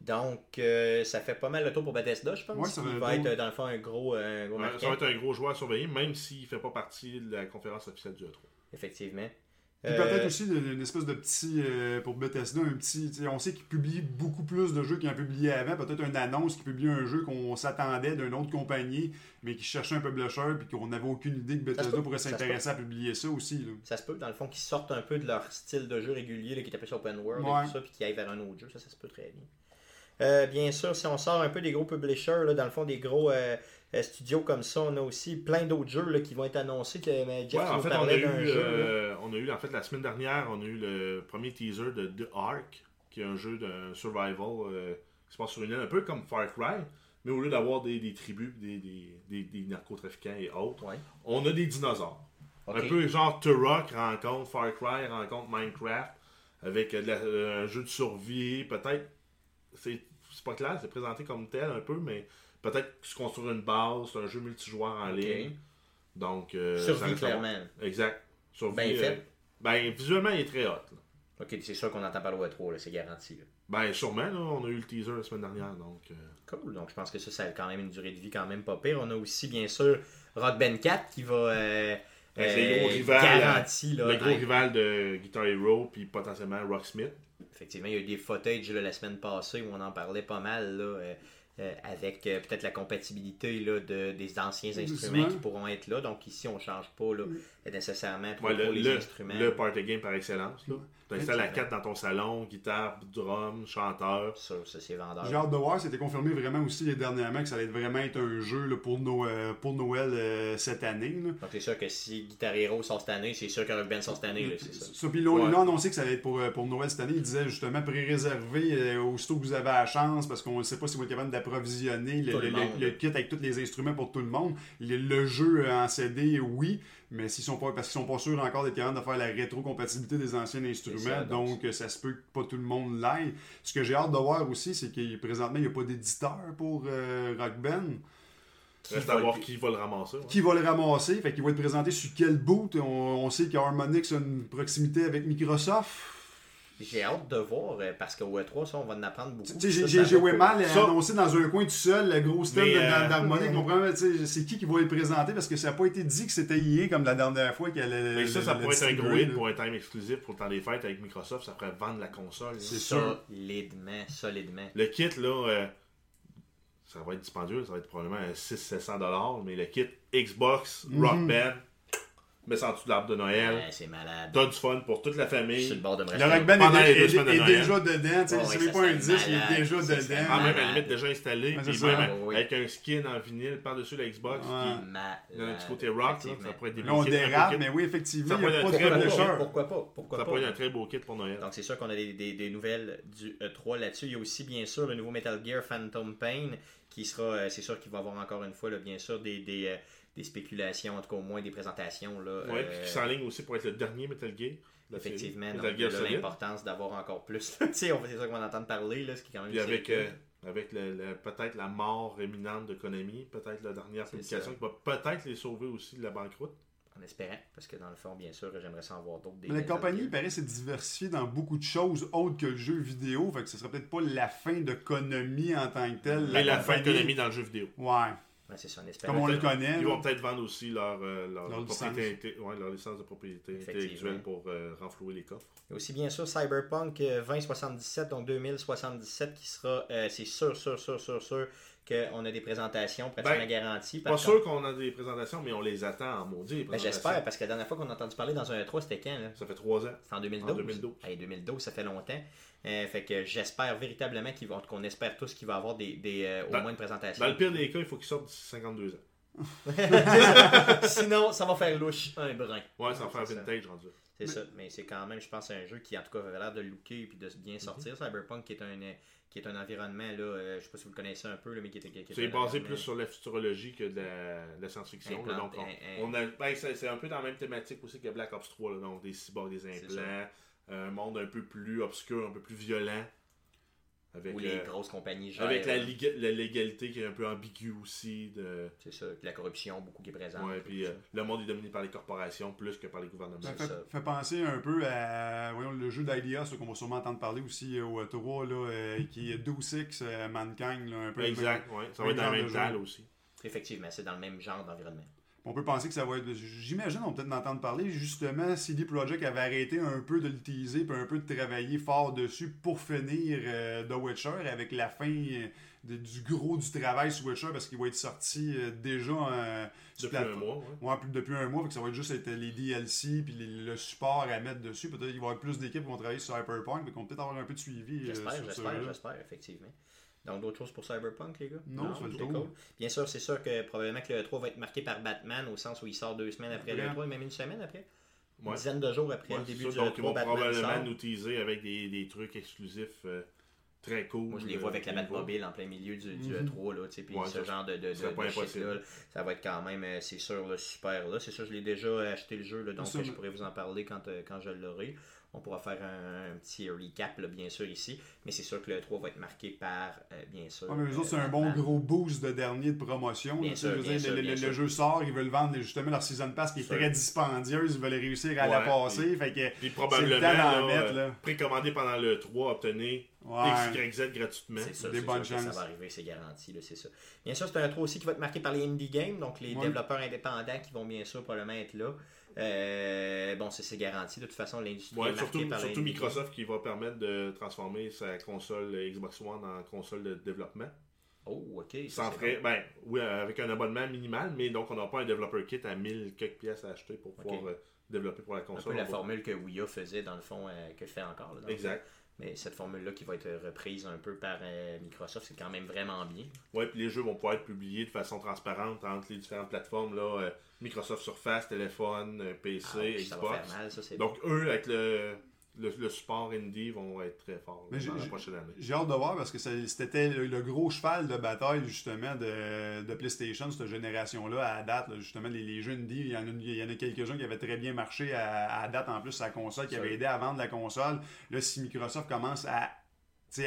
Donc, euh, ça fait pas mal le tour pour Bethesda, je pense. Ouais, ça le va être, dans le fond, un gros, euh, un gros ça va être un gros joueur à surveiller, même s'il ne fait pas partie de la conférence officielle du E E3. Effectivement. Puis Euh, peut-être aussi une espèce de petit, euh, pour Bethesda, un petit, on sait qu'ils publient beaucoup plus de jeux qu'ils ont publié avant, peut-être une annonce qui publie un jeu qu'on s'attendait d'une autre compagnie, mais qui cherchait un publisher, puis qu'on n'avait aucune idée que Bethesda pourrait s'intéresser à publier ça aussi. là. Ça se peut, dans le fond, qu'ils sortent un peu de leur style de jeu régulier, là, qui était plus open world Ouais. et tout ça, puis qu'ils aillent vers un autre jeu, ça, ça se peut très bien. Euh, bien sûr, si on sort un peu des gros publishers, là, dans le fond, des gros euh, euh, studios comme ça, on a aussi plein d'autres jeux là, qui vont être annoncés. Que, mais Jeff Ouais, en nous fait, on a, eu, jeu. euh, on a eu, en fait, la semaine dernière, on a eu le premier teaser de The Ark, qui est un jeu de survival euh, qui se passe sur une île, un peu comme Far Cry, mais au lieu d'avoir des, des tribus, des, des, des, des narcotrafiquants et autres, Ouais. on a des dinosaures. Un peu genre Turok rencontre Far Cry, rencontre Minecraft, avec euh, de la- euh, un jeu de survie, peut-être, c'est pas clair, c'est présenté comme tel un peu, mais peut-être se construire une base, c'est un jeu multijoueur en ligne. Donc, euh, Survie, clairement. Exact. Survie, Bien euh, fait. ben, visuellement, il est très hot. là. Ok, c'est sûr qu'on entend parler au E3, là, c'est garanti. là. Ben, sûrement, là, on a eu le teaser la semaine dernière, donc... euh, Cool, donc je pense que ça, ça a quand même une durée de vie quand même pas pire. On a aussi, bien sûr, Rock Band 4 qui va euh, Ben, c'est le gros euh, rival, garanti. Là, le gros Hey, rival de Guitar Hero, puis potentiellement Rocksmith. Effectivement, il y a eu des footage là, la semaine passée où on en parlait pas mal là, euh, avec euh, peut-être la compatibilité là, de, des anciens Des instruments qui pourront être là. Donc ici, on ne change pas là, nécessairement trop, Ouais, trop le, les le, instruments. le party game par excellence. Là. Tu installes la Effectivement. 4 dans ton salon, guitare, drum, chanteur. Ça, ça c'est vendeur. J'ai hâte de voir, c'était confirmé vraiment aussi les dernièrement que ça allait vraiment être un jeu là, pour, Noël, euh, pour Noël euh, cette année. là. Donc c'est sûr que si Guitar Hero sort cette année, c'est sûr que Rock Band sort cette année. là, ça. Ça, puis ils l'ont Ouais. annoncé que ça allait être pour, euh, pour Noël cette année. Ils disaient justement pré-réservé euh, aussitôt que vous avez la chance parce qu'on ne sait pas si vous êtes capable d'approvisionner le, le le- monde. le kit avec tous les instruments pour tout le monde. Le, le jeu en CD, oui, mais s'ils sont pas parce qu'ils sont pas sûrs encore d'être capables de faire la rétrocompatibilité des anciens instruments, ça, donc donc euh, ça se peut que pas tout le monde l'aille. Ce que j'ai hâte de voir aussi, c'est que présentement, il n'y a pas d'éditeur pour euh, Rock Band. Reste va à voir qui va le ramasser. ouais. Qui va le ramasser? Fait qu'il va être présenté sur quel boot? On, on sait qu'Harmonix a une proximité avec Microsoft. J'ai hâte de voir euh, parce qu'au E3, ça, on va en apprendre beaucoup. Tu sais, j'ai- Ça, ça pas- mal Ça- annoncé dans un coin tout seul le gros de- euh, d'harmonique. C'est qui qui va le présenter parce que ça n'a pas été dit que c'était IA comme la dernière fois qu'elle allait. Mais ça, ça le- pourrait le être un gros hit pour un time exclusif pour le temps des fêtes avec Microsoft. Ça ferait vendre la console. C'est. Solidement, solidement. Le kit, là, euh, ça va être dispendieux. Ça va être probablement 600-700$. Mais le kit Xbox, Mhm. Rock Band, ça en dessous de l'arbre de Noël? Ouais, c'est malade. T'as du fun pour toute la sur famille. le bord de me Le. Rock Band est, est- de est déjà dedans. tu sais, ça pas un 10, il est déjà Ça serait dedans. Ah, même à la limite déjà installé. Puis même ça. Oui. avec un skin en vinyle par-dessus la Xbox. Ouais. Qui, Malade. il y a un petit côté rock, ça pourrait être des Là, on dérape, mais oui, effectivement, Ça il n'y a pourrait pas être de très code beau de kit. char. Pourquoi pas? Pourquoi Ça pas? pourrait être un très beau kit pour Noël. Donc c'est sûr qu'on a des, nouvelles du E3 là-dessus. Il y a aussi bien sûr le nouveau Metal Gear Phantom Pain qui sera, euh, c'est sûr qu'il va avoir encore une fois là, bien sûr des, des, euh, des spéculations, en tout cas au moins des présentations. Là, Ouais, euh, puis qui s'enligne aussi pour être le dernier Metal Gear. la. Effectivement, Metal donc Gear là, Solid. l'importance d'avoir encore plus. *laughs* tu sais, on- c'est ça qu'on va entendre parler, là, ce qui est quand même Puis une avec, euh, avec le- le- peut-être la mort imminente de Konami, peut-être la dernière publication qui va peut-être les sauver aussi de la banqueroute. En espérant, parce que dans le fond, bien sûr, j'aimerais s'en voir d'autres. des Mais la compagnie, il paraît, s'est diversifiée dans beaucoup de choses autres que le jeu vidéo. Fait que ce serait peut-être pas la fin de Konami en tant que telle. Mais la fin de Konami dans le jeu vidéo. Ouais. Ouais, c'est ça, en espérant. Comme on le peut-être- connaît. Ils vont peut-être vendre aussi leur, euh, leur, Leur propriété, ouais, leur licence de propriété Effectivement. intellectuelle pour euh, renflouer les coffres. A aussi bien sûr Cyberpunk euh, 2077, donc 2077, qui sera, euh, c'est sûr, sûr, sûr, sûr, sûr qu'on a des présentations pratiquement Ben, garanties. Pas sûr qu'on a des présentations, mais on les attend en maudit. les Ben, présentations. J'espère, parce que la dernière fois qu'on a entendu parler dans un E3, c'était quand là? Ça fait trois ans. C'était en 2012. En 2012. Hey, 2012, ça fait longtemps. Euh, fait que j'espère véritablement qu'ils vont, qu'on espère tous qu'il va y avoir des, des, euh, au Dans- moins une présentation. Dans le pire des cas, il faut qu'ils sortent d'ici 52 ans. *laughs* Sinon, ça va faire louche un brin. Ouais, ça va faire vintage rendu. C'est ça, mais c'est quand même, je pense, un jeu qui en tout cas avait l'air de looker et puis de bien sortir. Mhm. Cyberpunk qui est un euh, qui est un environnement là, euh, je sais pas si vous le connaissez un peu là, mais qui est, qui est- C'est basé plus sur la futurologie que de la, science-fiction. là. Implante- Donc, on, a, ben, c'est, c'est un peu dans la même thématique aussi que Black Ops 3. là. Donc, des cyborgs, des implants, un monde un peu plus obscur, un peu plus violent. Avec, où les euh, grosses compagnies gèrent. avec la, liga- la légalité qui est un peu ambiguë aussi. De, C'est ça, puis la corruption beaucoup qui est présente. ouais, puis euh, le monde est dominé par les corporations plus que par les gouvernements. Ça fait, ça. fait penser un peu à voyons, le jeu d'IDEA, ça qu'on va sûrement entendre parler aussi euh, au 3, là, euh, qui est Deus Ex euh, Mankind. Là, un peu le Exact, ouais. Ça va être dans genre même aussi. Effectivement, c'est dans le même genre d'environnement. On peut penser que ça va être. J'imagine, on peut peut-être entendre parler. Justement, CD Projekt avait arrêté un peu de le teaser, puis un peu de travailler fort dessus pour finir euh, The Witcher avec la fin euh, de- du gros du travail sur Witcher parce qu'il va être sorti euh, déjà euh, Depuis un mois. Ouais. Depuis un mois, fait que ça va être juste être les DLC puis les- le support à mettre dessus. Peut-être qu'il va y avoir plus d'équipes qui vont travailler sur Cyberpunk, mais qu'on va peut-être avoir un peu de suivi. J'espère, j'espère, j'espère, effectivement. Donc, d'autres choses pour Cyberpunk, les gars? Non, le c'est cool. Bien sûr, c'est sûr que probablement que le 3 va être marqué par Batman, au sens où il sort deux semaines après le Après. 3, même une semaine après. Une Ouais. dizaine de jours après Ouais, le début du Donc, ils 3, vont Batman probablement sort. nous teaser avec des, des trucs exclusifs euh, très cool. Moi, je les euh, vois avec la au niveau. Batmobile en plein milieu du, du Mhm. E3, là, tu sais, puis Ouais, ce genre de, de, de, de shit-là, là, ça va être quand même, euh, c'est sûr, super, là. C'est sûr, je l'ai déjà acheté le jeu, là, donc euh, je pourrais vous en parler quand, euh, quand je l'aurai. On pourra faire un, un petit recap, là, bien sûr, ici. Mais c'est sûr que le 3 va être marqué par, euh, bien sûr... Ouais, mais autres, c'est euh, un bon gros boost de dernier de promotion. Bien là, tu sais, sûr, je veux bien dire, sûr, le, bien le- sûr. le jeu sort, ils veulent vendre justement leur Season Pass qui est Sûr. très dispendieuse, ils veulent réussir à la passer. Fait que, Puis C'est probablement, le temps d'en là, mettre, euh, là. précommandé pendant le 3, obtenez ouais. X, Y, Z gratuitement. C'est ça, Des c'est bonnes sûr que ça chances. va arriver, c'est garanti, là, c'est ça. Bien sûr, c'est un 3 aussi qui va être marqué par les indie games, donc les Ouais. développeurs indépendants qui vont bien sûr probablement être là. Euh, bon, c'est garanti. De toute façon, l'industrie Ouais, surtout, par surtout. Microsoft qui va permettre de transformer sa console Xbox One en console de développement. Oh, ok. Sans frais, bon. ben oui, euh, avec un abonnement minimal, mais donc on n'a pas un developer kit à 1000 quelques pièces à acheter pour pouvoir euh, développer pour la Un peu console. la formule que Wii U faisait, dans le fond, euh, que fait encore. là, Exact. Mais cette formule-là qui va être reprise un peu par euh, Microsoft, c'est quand même vraiment bien. Ouais, puis les jeux vont pouvoir être publiés de façon transparente entre les différentes plateformes là, euh, Microsoft Surface, téléphone, euh, PC, Ah, puis ça va Xbox. faire mal, ça, c'est Donc eux avec le, le, le support indie vont être très forts Mais là, dans j'ai- la prochaine année. J'ai hâte de voir parce que ça- c'était le, le gros cheval de bataille justement de, de PlayStation, cette génération-là, à date. là, justement, les, les jeux indie, il y en a, il y en a quelques-uns qui avaient très bien marché à, à date en plus sa console, qui avaient aidé à vendre la console. Là, si Microsoft commence à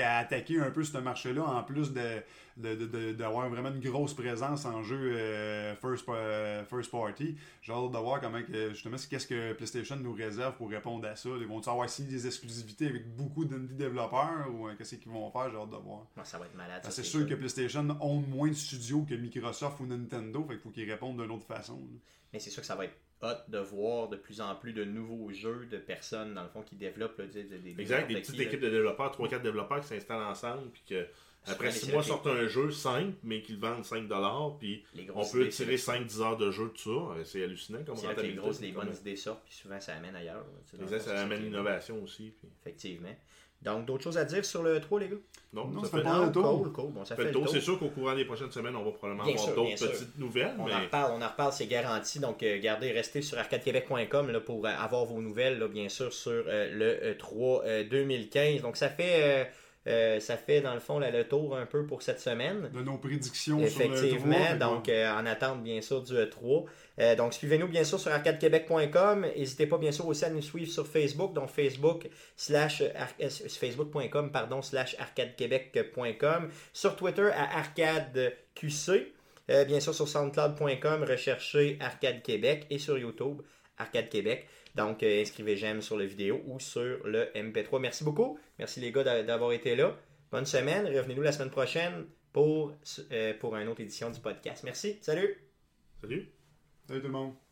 à attaquer un peu ce marché-là, en plus de, de- de- de- d'avoir vraiment une grosse présence en jeu euh, first, euh, first party. J'ai hâte de voir comment que, justement qu'est-ce que PlayStation nous réserve pour répondre à ça. Ils vont-ils avoir signé des exclusivités avec beaucoup d'indie développeurs ou euh, qu'est-ce qu'ils vont faire, j'ai hâte de voir. Ça va être malade. c'est sûr que PlayStation ont moins de studios que Microsoft ou Nintendo, fait qu'il faut qu'ils répondent d'une autre façon. là. Mais c'est sûr que ça va être hot de voir de plus en plus de nouveaux jeux de personnes, dans le fond, qui développent là, des, des, Exact, des de petites qui, là. équipes de développeurs, 3-4 développeurs qui s'installent ensemble, puis que après Souvent, 6 les mois sortent un jeu simple, mais qu'ils le vendent 5$, puis on peut idées, tirer c'est là- 5-10 heures de jeu de ça. Euh, C'est hallucinant comme que les rentabilité. grosses, les bonnes idées sortent, puis souvent ça amène ailleurs. là, Exact, ça c'est amène l'innovation aussi. puis- Effectivement. Donc, d'autres choses à dire sur le 3, les gars? Non, Non, ça ça fait, fait pas le tour. Cool, cool. Bon, ça fait fait le tour. C'est sûr qu'au courant des prochaines semaines, on va probablement Bien avoir d'autres petites nouvelles. On mais... en reparle, on en reparle, c'est garanti. Donc, euh, gardez, restez sur arcadequebec.com pour euh, avoir vos nouvelles, là, bien sûr, sur euh, le euh, 3 euh, 2015. Donc, ça fait, euh, ça fait dans le fond là, le tour un peu pour cette semaine. De nos prédictions Effectivement, sur le 3, fait qu'on- donc euh, en attente bien sûr du E3. Euh, donc suivez-nous bien sûr sur arcadequebec.com. N'hésitez pas bien sûr aussi à nous suivre sur Facebook, donc Facebook slash facebook.com pardon slash arcadequebec.com. Sur Twitter à arcadeqc. Bien sûr sur soundcloud.com, recherchez Arcade Québec et sur YouTube Arcade Québec. Donc euh, inscrivez j'aime sur la vidéo ou sur le MP3. Merci beaucoup. Merci les gars d'a- d'avoir été là. Bonne semaine. Revenez-nous la semaine prochaine pour, euh, pour une autre édition du podcast. Merci. Salut. Salut! Salut tout le monde.